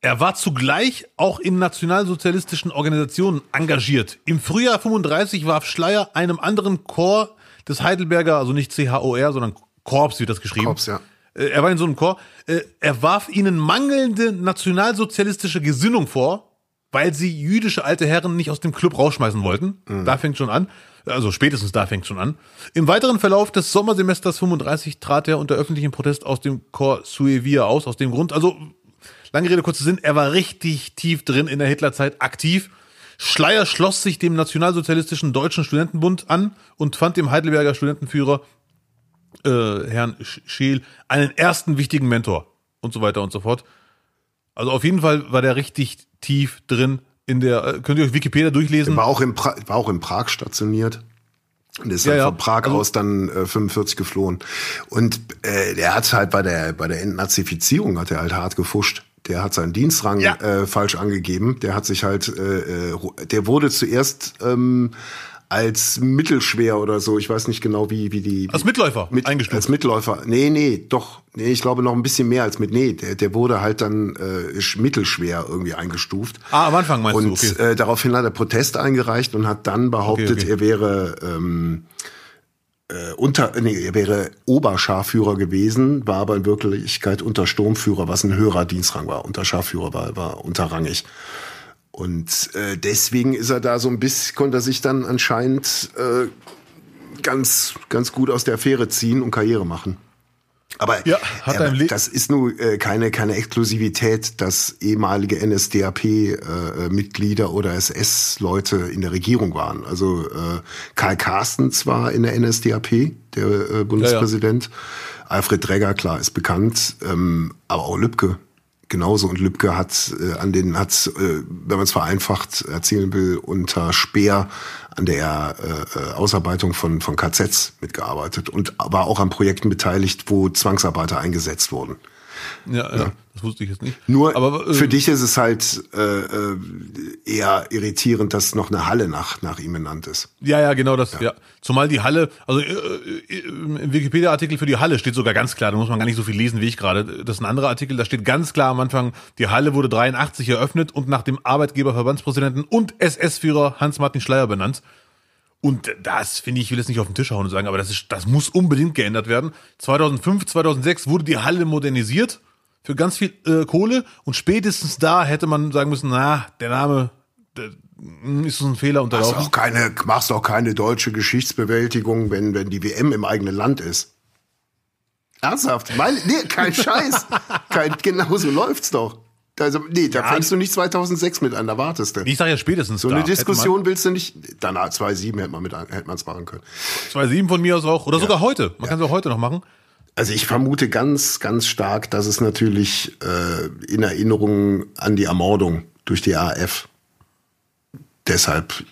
Er war zugleich auch in nationalsozialistischen Organisationen engagiert. Im Frühjahr 35 warf Schleier einem anderen Chor des Heidelberger, also nicht CHOR, sondern Korps wird das geschrieben. Korps, ja. Äh, Er war in so einem Chor. Äh, Er warf ihnen mangelnde nationalsozialistische Gesinnung vor, weil sie jüdische alte Herren nicht aus dem Club rausschmeißen wollten. Da fängt schon an. Also spätestens da fängt schon an. Im weiteren Verlauf des Sommersemesters 35 trat er unter öffentlichem Protest aus dem Chor Suevia aus, aus dem Grund. Also, lange Rede, kurzer Sinn, er war richtig tief drin in der Hitlerzeit aktiv. Schleier schloss sich dem nationalsozialistischen Deutschen Studentenbund an und fand dem Heidelberger Studentenführer äh, Herrn Sch- Scheel einen ersten wichtigen Mentor und so weiter und so fort. Also auf jeden Fall war der richtig tief drin in der, äh, könnt ihr euch Wikipedia durchlesen. War auch in, pra war auch in Prag stationiert. Und ist Ja, halt ja. von Prag Also- aus dann äh, 45 geflohen. Und äh, der hat halt bei der, bei der Entnazifizierung hat er halt hart gefuscht. Der hat seinen Dienstrang Ja. äh, falsch angegeben. Der hat sich halt, äh, äh, der wurde zuerst ähm, als mittelschwer oder so. Ich weiß nicht genau, wie, wie die. Als Mitläufer mit, eingestuft. Als Mitläufer. Nee, nee, doch. Nee, ich glaube noch ein bisschen mehr als mit. Nee, der, der wurde halt dann äh, mittelschwer irgendwie eingestuft. Ah, am Anfang meinst und, du, okay. äh, daraufhin hat er Protest eingereicht und hat dann behauptet, Okay, okay. er wäre ähm, äh, unter, nee, er wäre Oberscharführer gewesen, war aber in Wirklichkeit Untersturmführer, was ein höherer Dienstrang war. Unterscharführer war, war unterrangig. Und äh, deswegen ist er da so ein bisschen, konnte er sich dann anscheinend äh, ganz, ganz gut aus der Affäre ziehen und Karriere machen. Aber Ja, Le- das ist nur äh, keine, keine Exklusivität, dass ehemalige NSDAP-Mitglieder oder SS-Leute in der Regierung waren. Also äh, Karl Carstens war in der NSDAP, der äh, Bundespräsident. Alfred Dregger, klar, ist bekannt, ähm, aber auch Lübcke genauso. Und Lübcke hat äh, an den, hat, äh, wenn man es vereinfacht erzählen will, unter Speer an der äh, äh, Ausarbeitung von, von KZs mitgearbeitet und war auch an Projekten beteiligt, wo Zwangsarbeiter eingesetzt wurden. Ja, ja, das wusste ich jetzt nicht. Nur Aber, äh, für dich ist es halt äh, äh, eher irritierend, dass noch eine Halle nach, nach ihm benannt ist. Ja, ja, genau das. Ja. Zumal die Halle, also äh, äh, im Wikipedia-Artikel für die Halle steht sogar ganz klar, da muss man gar nicht so viel lesen wie ich gerade. Das ist ein anderer Artikel, da steht ganz klar am Anfang, die Halle wurde 83 eröffnet und nach dem Arbeitgeberverbandspräsidenten und SS-Führer Hans-Martin Schleier benannt. Und das finde ich, ich will jetzt nicht auf den Tisch hauen und sagen, aber das ist, das muss unbedingt geändert werden. 2005, 2006 wurde die Halle modernisiert für ganz viel äh, Kohle und spätestens da hätte man sagen müssen, na, der Name der, hm, ist uns ein Fehler Machst unterlaufen. auch keine, machst auch keine deutsche Geschichtsbewältigung, wenn, wenn die WM im eigenen Land ist. Ernsthaft? Mein, nee, kein Scheiß. kein, genau so läuft's doch. Also, nee, da fängst du nicht 2006 mit an, da wartest du. Ich sage ja spätestens So da. eine Diskussion willst du nicht, danach 2.7 hätte man mit, hätte man's machen können. 2.7 von mir aus auch. Oder sogar heute. Man kann es auch heute noch machen. Also ich vermute ganz, ganz stark, dass es natürlich äh, in Erinnerung an die Ermordung durch die AF. Deshalb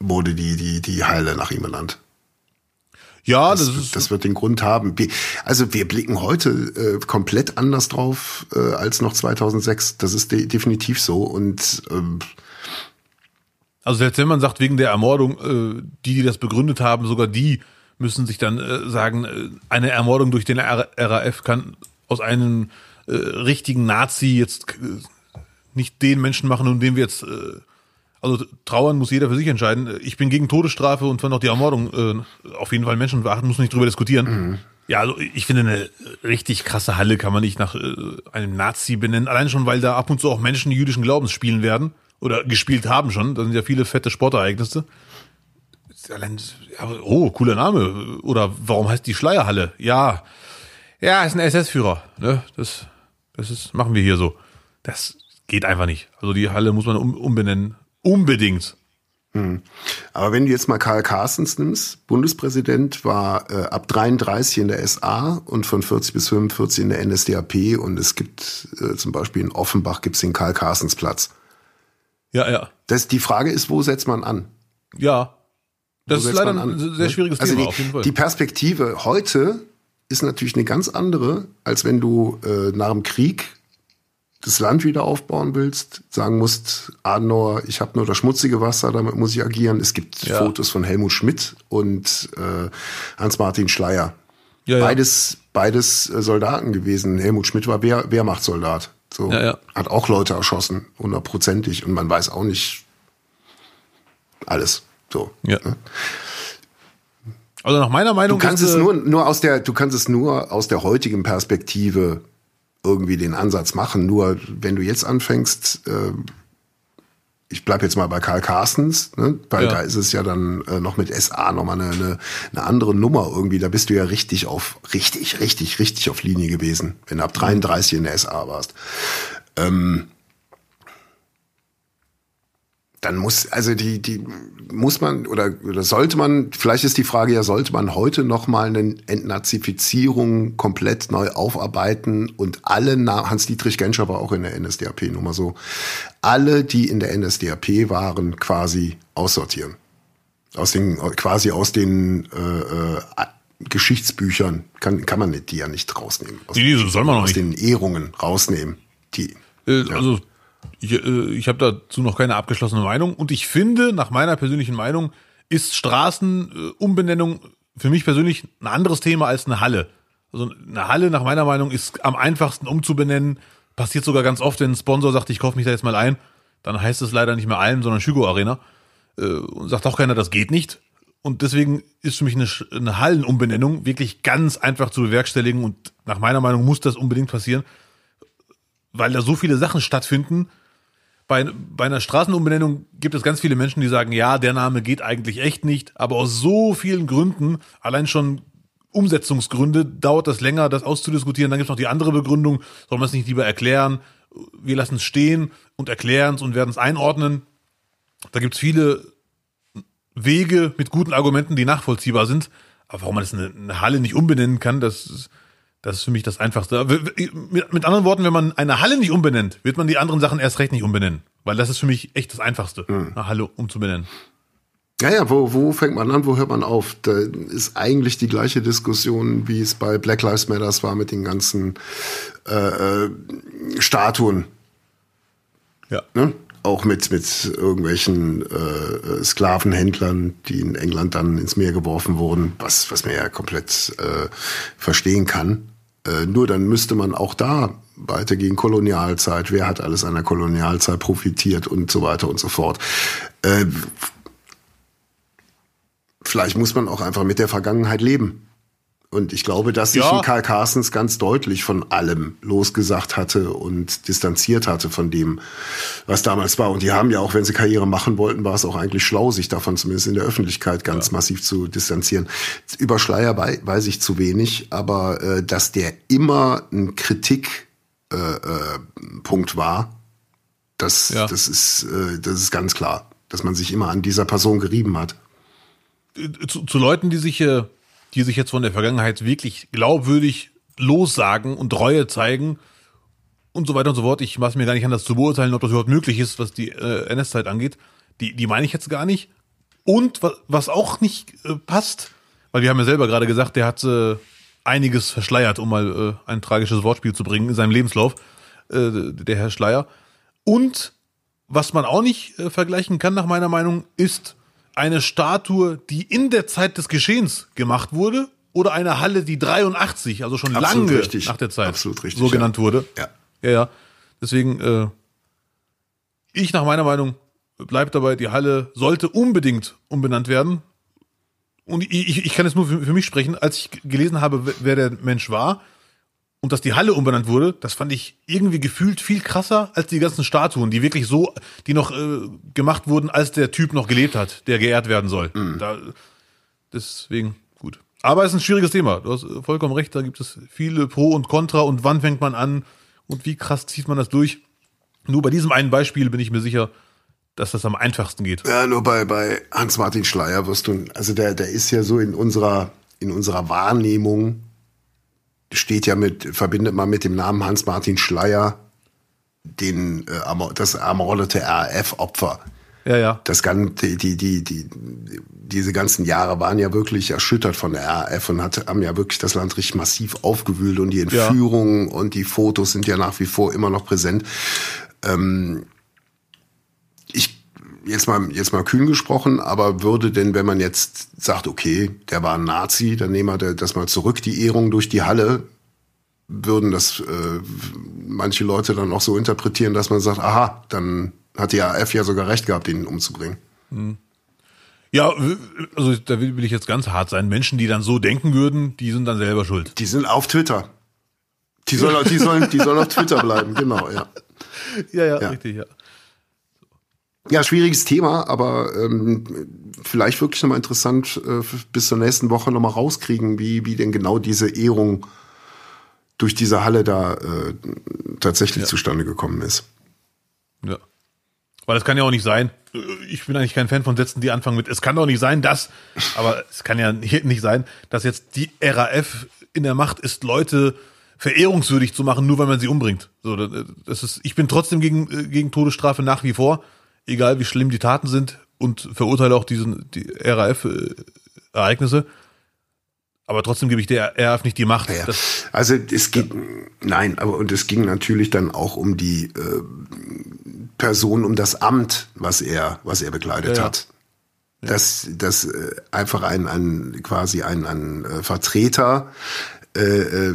wurde die, die, die Heile nach ihm benannt. Ja, das, Das, ist. das wird den Grund haben. Wir, also wir blicken heute äh, komplett anders drauf äh, als noch 2006. Das ist de definitiv so. Und ähm, also selbst wenn man sagt, wegen der Ermordung, äh, die, die das begründet haben, sogar die müssen sich dann äh, sagen, äh, eine Ermordung durch den R RAF kann aus einem äh, richtigen Nazi jetzt äh, nicht den Menschen machen, um den wir jetzt. Äh, also trauern muss jeder für sich entscheiden. Ich bin gegen Todesstrafe und fand auch die Ermordung äh, auf jeden Fall menschenverachtend, muss man nicht drüber diskutieren. Ja, also ich finde eine richtig krasse Halle kann man nicht nach äh, einem Nazi benennen, allein schon, weil da ab und zu auch Menschen jüdischen Glaubens spielen werden oder gespielt haben schon. Da sind ja viele fette Sportereignisse. Allein, ja, oh, cooler Name. Oder warum heißt die Schleierhalle? Ja, ja, ist ein SS-Führer. Ne? Das, das ist, machen wir hier so. Das geht einfach nicht. Also die Halle muss man um, umbenennen. Unbedingt. Aber wenn du jetzt mal Karl Carstens nimmst, Bundespräsident war äh, ab 33 in der SA und von 40 bis 45 in der NSDAP und es gibt äh, zum Beispiel in Offenbach gibt's den Karl Carstens Platz. Ja, ja. Das, die Frage ist, wo setzt man an? Ja. Das Wo ist leider ein sehr schwieriges also Thema, die, auf jeden Fall. Die Perspektive heute ist natürlich eine ganz andere, als wenn du äh, nach dem Krieg das Land wieder aufbauen willst, sagen musst, Adenauer, ich habe nur das schmutzige Wasser, damit muss ich agieren. Es gibt Ja. Fotos von Helmut Schmidt und äh, Hans-Martin Schleier. Ja, ja. Beides, beides äh, Soldaten gewesen. Helmut Schmidt war Wehr, Wehrmachtssoldat. So. Hat auch Leute erschossen, hundertprozentig. Und man weiß auch nicht alles. So. Ja. Also nach meiner Meinung Du kannst ist, es äh, nur, nur aus der, du kannst es nur aus der heutigen Perspektive irgendwie den Ansatz machen. Nur wenn du jetzt anfängst, äh, ich bleib jetzt mal bei Karl Carstens, ne? weil Ja. da ist es ja dann äh, noch mit SA nochmal eine, eine, eine andere Nummer irgendwie. Da bist du ja richtig auf, richtig, richtig, richtig auf Linie gewesen, wenn du ab 33 in der SA warst. Ähm, dann muss, also die, die muss man oder, oder sollte man, vielleicht ist die Frage ja, sollte man heute nochmal eine Entnazifizierung komplett neu aufarbeiten und alle, Hans-Dietrich Genscher war auch in der NSDAP, nur mal so, alle, die in der NSDAP waren, quasi aussortieren. Aus den, quasi aus den äh, äh, Geschichtsbüchern kann, kann man die ja nicht rausnehmen. Aus, nee, so soll man aus nicht. den Ehrungen rausnehmen. Die, äh, also Ich, äh, ich habe dazu noch keine abgeschlossene Meinung und ich finde, nach meiner persönlichen Meinung, ist Straßenumbenennung für mich persönlich ein anderes Thema als eine Halle. Also eine Halle nach meiner Meinung ist am einfachsten umzubenennen. Passiert sogar ganz oft, wenn ein Sponsor sagt, ich kaufe mich da jetzt mal ein, dann heißt es leider nicht mehr Alm, sondern Schügo Arena. Äh, und sagt auch keiner, das geht nicht. Und deswegen ist für mich eine, eine Hallenumbenennung wirklich ganz einfach zu bewerkstelligen und nach meiner Meinung muss das unbedingt passieren, weil da so viele Sachen stattfinden. Bei, bei einer Straßenumbenennung gibt es ganz viele Menschen, die sagen, ja, der Name geht eigentlich echt nicht, aber aus so vielen Gründen, allein schon Umsetzungsgründe, dauert das länger, das auszudiskutieren. Dann gibt es noch die andere Begründung, soll man es nicht lieber erklären? Wir lassen es stehen und erklären es und werden es einordnen. Da gibt es viele Wege mit guten Argumenten, die nachvollziehbar sind. Aber warum man das eine, eine Halle nicht umbenennen kann, das ist, das ist für mich das Einfachste. Mit, anderen Worten, wenn man eine Halle nicht umbenennt, wird man die anderen Sachen erst recht nicht umbenennen. Weil das ist für mich echt das Einfachste, mhm. eine Halle umzubenennen. Ja, ja, wo, wo fängt man an, wo hört man auf? Da ist eigentlich die gleiche Diskussion, wie es bei Black Lives Matters war mit den ganzen äh, äh, Statuen. Ja. Ne? auch mit, mit irgendwelchen äh, Sklavenhändlern, die in England dann ins Meer geworfen wurden, was, was man ja komplett äh, verstehen kann. Äh, nur dann müsste man auch da weiter gegen Kolonialzeit, wer hat alles an der Kolonialzeit profitiert und so weiter und so fort. Äh, vielleicht muss man auch einfach mit der Vergangenheit leben. Und ich glaube, dass sich ja. Karl Carstens ganz deutlich von allem losgesagt hatte und distanziert hatte von dem, was damals war. Und die haben ja auch, wenn sie Karriere machen wollten, war es auch eigentlich schlau, sich davon zumindest in der Öffentlichkeit ganz ja. massiv zu distanzieren. Über Schleier weiß ich zu wenig, aber äh, dass der immer ein Kritikpunkt äh, äh, war, das, ja. das, ist, äh, das ist ganz klar, dass man sich immer an dieser Person gerieben hat. Zu, zu Leuten, die sich äh die sich jetzt von der Vergangenheit wirklich glaubwürdig lossagen und Reue zeigen und so weiter und so fort. Ich mache mir gar nicht anders zu beurteilen, ob das überhaupt möglich ist, was die äh, NS-Zeit angeht. Die, die meine ich jetzt gar nicht. Und was, was auch nicht äh, passt, weil wir haben ja selber gerade gesagt, der hat äh, einiges verschleiert, um mal äh, ein tragisches Wortspiel zu bringen in seinem Lebenslauf, äh, der Herr Schleier. Und was man auch nicht äh, vergleichen kann, nach meiner Meinung, ist eine Statue, die in der Zeit des Geschehens gemacht wurde, oder eine Halle, die 83, also schon Absolut lange richtig. nach der Zeit Absolut richtig, so genannt wurde. Ja. Ja, ja. Deswegen, äh, ich nach meiner Meinung bleibt dabei, die Halle sollte unbedingt umbenannt werden. Und ich, ich kann jetzt nur für, für mich sprechen, als ich gelesen habe, wer der Mensch war, und dass die Halle umbenannt wurde, das fand ich irgendwie gefühlt viel krasser als die ganzen Statuen, die wirklich so, die noch äh, gemacht wurden, als der Typ noch gelebt hat, der geehrt werden soll. Mhm. Da, deswegen gut. Aber es ist ein schwieriges Thema. Du hast vollkommen recht. Da gibt es viele Pro und Contra und wann fängt man an und wie krass zieht man das durch. Nur bei diesem einen Beispiel bin ich mir sicher, dass das am einfachsten geht. Ja, nur bei, bei Hans-Martin Schleier wirst du, also der, der ist ja so in unserer, in unserer Wahrnehmung steht ja mit, verbindet man mit dem Namen Hans-Martin Schleier den, äh, das ermordete RAF-Opfer. Ja, ja. Das ganze, die, die, die, diese ganzen Jahre waren ja wirklich erschüttert von der RAF und hat, haben ja wirklich das Land richtig massiv aufgewühlt und die Entführungen ja. und die Fotos sind ja nach wie vor immer noch präsent. Ähm, jetzt mal, jetzt mal kühn gesprochen, aber würde denn, wenn man jetzt sagt, okay, der war ein Nazi, dann nehmen wir das mal zurück, die Ehrung durch die Halle, würden das äh, manche Leute dann auch so interpretieren, dass man sagt, aha, dann hat die AF ja sogar recht gehabt, ihn umzubringen. Hm. Ja, also da will ich jetzt ganz hart sein. Menschen, die dann so denken würden, die sind dann selber schuld. Die sind auf Twitter. Die sollen, die sollen, die sollen auf Twitter bleiben, genau, ja. Ja, ja, ja. richtig, ja. Ja, schwieriges Thema, aber ähm, vielleicht wirklich nochmal interessant, äh, bis zur nächsten Woche nochmal rauskriegen, wie, wie denn genau diese Ehrung durch diese Halle da äh, tatsächlich ja. zustande gekommen ist. Ja. Weil es kann ja auch nicht sein, ich bin eigentlich kein Fan von Sätzen, die anfangen mit, es kann doch nicht sein, dass, aber es kann ja nicht sein, dass jetzt die RAF in der Macht ist, Leute verehrungswürdig zu machen, nur weil man sie umbringt. So, das ist, ich bin trotzdem gegen, äh, gegen Todesstrafe nach wie vor egal wie schlimm die Taten sind und verurteile auch diesen die RAF-Ereignisse. Aber trotzdem gebe ich der RF nicht die Macht. Ja. Also es geht, nein, aber und es ging natürlich dann auch um die äh, Person, um das Amt, was er, was er bekleidet Ja, ja. hat. Dass, dass äh, einfach ein, ein quasi ein, ein äh, Vertreter äh, äh,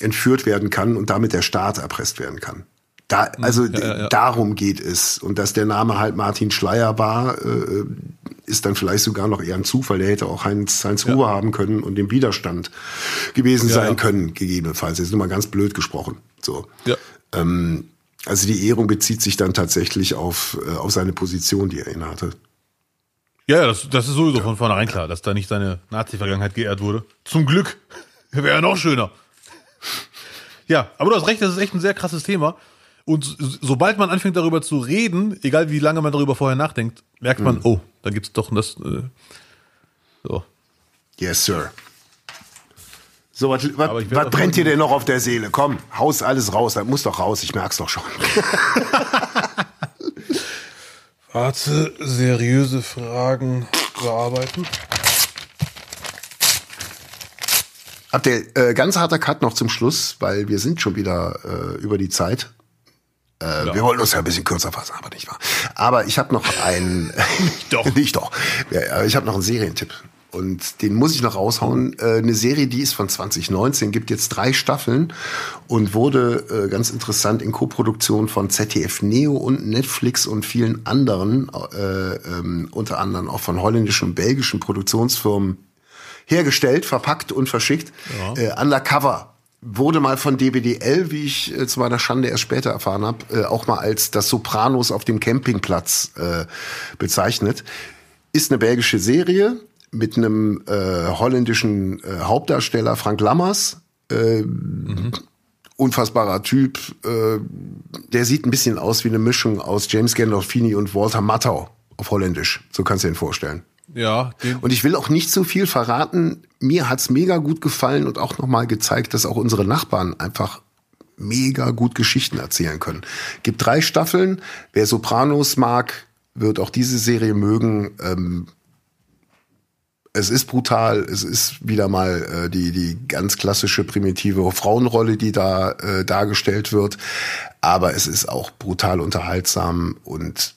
entführt werden kann und damit der Staat erpresst werden kann. Da, also ja, ja. darum geht es. Und dass der Name halt Martin Schleier war, äh, ist dann vielleicht sogar noch eher ein Zufall. Der hätte auch Heinz, Heinz Ruhe haben können und im Widerstand gewesen Ja, sein ja. können, gegebenenfalls. Jetzt nur mal ganz blöd gesprochen. So. ja. Ähm, also die Ehrung bezieht sich dann tatsächlich auf, äh, auf seine Position, die er innehatte. Ja, ja, das, das ist sowieso von vornherein klar, dass da nicht seine Nazi-Vergangenheit geehrt wurde. Zum Glück. Wäre ja noch schöner. Ja, aber du hast recht, das ist echt ein sehr krasses Thema. Und so- sobald man anfängt darüber zu reden, egal wie lange man darüber vorher nachdenkt, merkt man, oh, da gibt's doch das. Äh, so. Yes, sir. So, was, brennt dir denn noch auf der Seele? Komm, haus alles raus. Das muss doch raus. Ich merk's doch schon. Warte, seriöse Fragen bearbeiten. Habt ihr äh, ganz harter Cut noch zum Schluss, weil wir sind schon wieder äh, über die Zeit. Äh, Wir wollten uns ja ein bisschen kürzer fassen, aber nicht wahr. Aber ich habe noch einen. doch. nicht doch. Ja, ich habe noch einen Serientipp. Und den muss ich noch raushauen. Äh, eine Serie, die ist von 2019, gibt jetzt drei Staffeln und wurde äh, ganz interessant in Koproduktion von ZDF Neo und Netflix und vielen anderen, äh, ähm, unter anderem auch von holländischen und belgischen Produktionsfirmen hergestellt, verpackt und verschickt. Äh, Undercover wurde mal von DBDL, wie ich äh, zu meiner Schande erst später erfahren habe, äh, auch mal als das Sopranos auf dem Campingplatz äh, bezeichnet. Ist eine belgische Serie mit einem äh, holländischen äh, Hauptdarsteller Frank Lammers. Äh, Unfassbarer Typ. Der sieht ein bisschen aus wie eine Mischung aus James Gandolfini und Walter Matthau auf Holländisch. So kannst du dir ihn vorstellen. Ja, Und ich will auch nicht so viel verraten. Mir hat's mega gut gefallen und auch nochmal gezeigt, dass auch unsere Nachbarn einfach mega gut Geschichten erzählen können. Gibt drei Staffeln. Wer Sopranos mag, wird auch diese Serie mögen. Ähm, es ist brutal. Es ist wieder mal äh, die, die ganz klassische primitive Frauenrolle, die da äh, dargestellt wird. Aber es ist auch brutal unterhaltsam und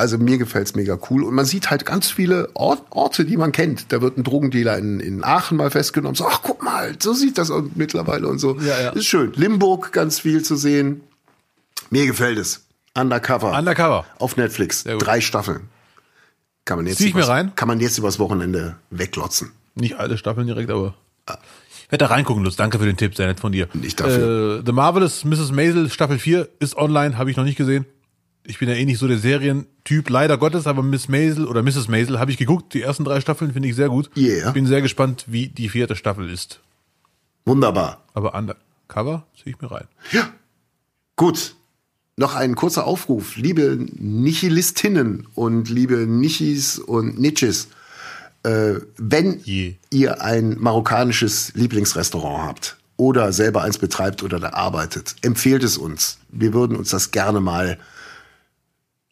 also mir gefällt's mega cool. Und man sieht halt ganz viele Ort, Orte, die man kennt. Da wird ein Drogendealer in, in Aachen mal festgenommen. So, ach guck mal, so sieht das mittlerweile und so. Ja, ja. Ist schön. Limburg ganz viel zu sehen. Mir gefällt es. Undercover. Undercover. Auf Netflix. Drei Staffeln. Kann man jetzt Zieh ich mir rein? Kann man jetzt übers Wochenende weglotzen. Nicht alle Staffeln direkt, aber. Ich werde da reingucken, Lutz. Danke für den Tipp, sehr nett von dir. Nicht dafür. Äh, The Marvelous Mrs. Maisel Staffel 4 ist online, habe ich noch nicht gesehen. Ich bin ja eh nicht so der Serientyp, leider Gottes, aber Miss Maisel oder Mrs. Maisel habe ich geguckt. Die ersten drei Staffeln finde ich sehr gut. Yeah. Bin sehr gespannt, wie die vierte Staffel ist. Wunderbar. Aber Undercover ziehe ich mir rein. Ja. Gut. Noch ein kurzer Aufruf. Liebe Nihilistinnen und liebe Nichis und Nitches, äh, wenn Je. ihr ein marokkanisches Lieblingsrestaurant habt oder selber eins betreibt oder da arbeitet, empfehlt es uns. Wir würden uns das gerne mal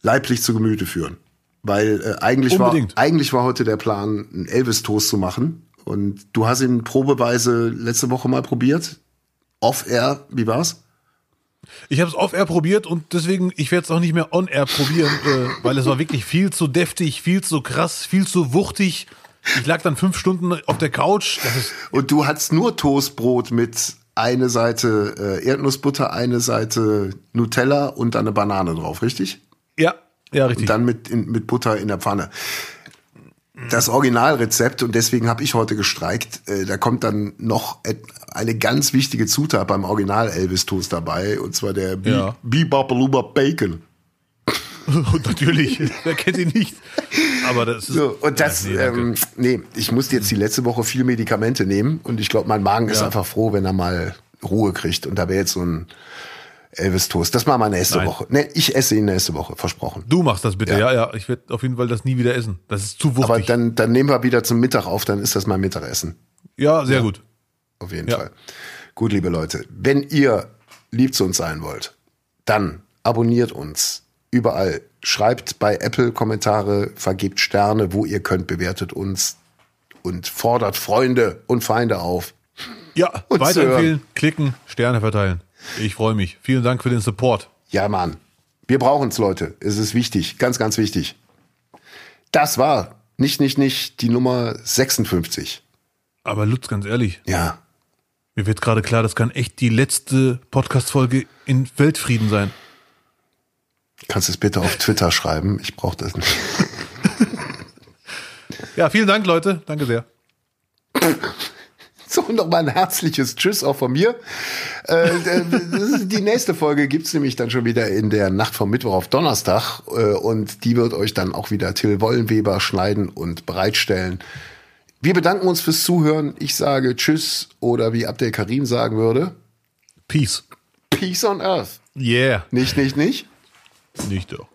leiblich zu Gemüte führen. Weil äh, eigentlich, war, eigentlich war heute der Plan, einen Elvis-Toast zu machen. Und du hast ihn probeweise letzte Woche mal probiert. Off-Air, wie war's? Ich habe es off-air probiert und deswegen, ich werde es auch nicht mehr on-air probieren, äh, weil es war wirklich viel zu deftig, viel zu krass, viel zu wuchtig. Ich lag dann fünf Stunden auf der Couch. Und du hattest nur Toastbrot mit eine Seite äh, Erdnussbutter, eine Seite Nutella und dann eine Banane drauf, richtig? Ja, ja, richtig. Und dann mit, in, mit Butter in der Pfanne. Das Originalrezept, und deswegen habe ich heute gestreikt, äh, da kommt dann noch eine ganz wichtige Zutat beim Original Elvis Toast dabei, und zwar der Bi- Ja. Bibabaluba Bacon. Und natürlich, wer kennt ihn nicht? Aber das ist. So, und das, Ja, nee, ähm, nee, ich musste jetzt die letzte Woche viel Medikamente nehmen und ich glaube, mein Magen ist Ja. einfach froh, wenn er mal Ruhe kriegt. Und da wäre jetzt so ein Elvis Toast. Das machen wir nächste Nein. Woche. Nee, ich esse ihn nächste Woche, versprochen. du machst das bitte, Ja. ja, ja. Ich werde auf jeden Fall das nie wieder essen. Das ist zu Aber wuchtig. dann, dann nehmen wir wieder zum Mittag auf, dann ist das mein Mittagessen. ja, sehr gut. Auf jeden Ja. Fall. Gut, liebe Leute, wenn ihr lieb zu uns sein wollt, dann abonniert uns überall. Schreibt bei Apple Kommentare, vergebt Sterne, wo ihr könnt, bewertet uns. und fordert Freunde und Feinde auf. Ja, Und weiterempfehlen, klicken, Sterne verteilen. Ich freue mich. Vielen Dank für den Support. Ja, Mann. Wir brauchen es, Leute. Es ist wichtig. Ganz, ganz wichtig. Das war nicht, nicht, nicht die Nummer 56. Aber Lutz, ganz ehrlich, Ja. mir wird gerade klar, das kann echt die letzte Podcast-Folge in Weltfrieden sein. Kannst du es bitte auf Twitter schreiben? Ich brauche das nicht. Ja, vielen Dank, Leute. Danke sehr. So, nochmal ein herzliches Tschüss auch von mir. Äh, die nächste Folge gibt's nämlich dann schon wieder in der Nacht vom Mittwoch auf Donnerstag. Äh, und die wird euch dann auch wieder Till Wollenweber schneiden und bereitstellen. Wir bedanken uns fürs Zuhören. Ich sage Tschüss oder wie Abdel Karim sagen würde, Peace. Peace on Earth. Yeah. Nicht, nicht, nicht. Nicht doch.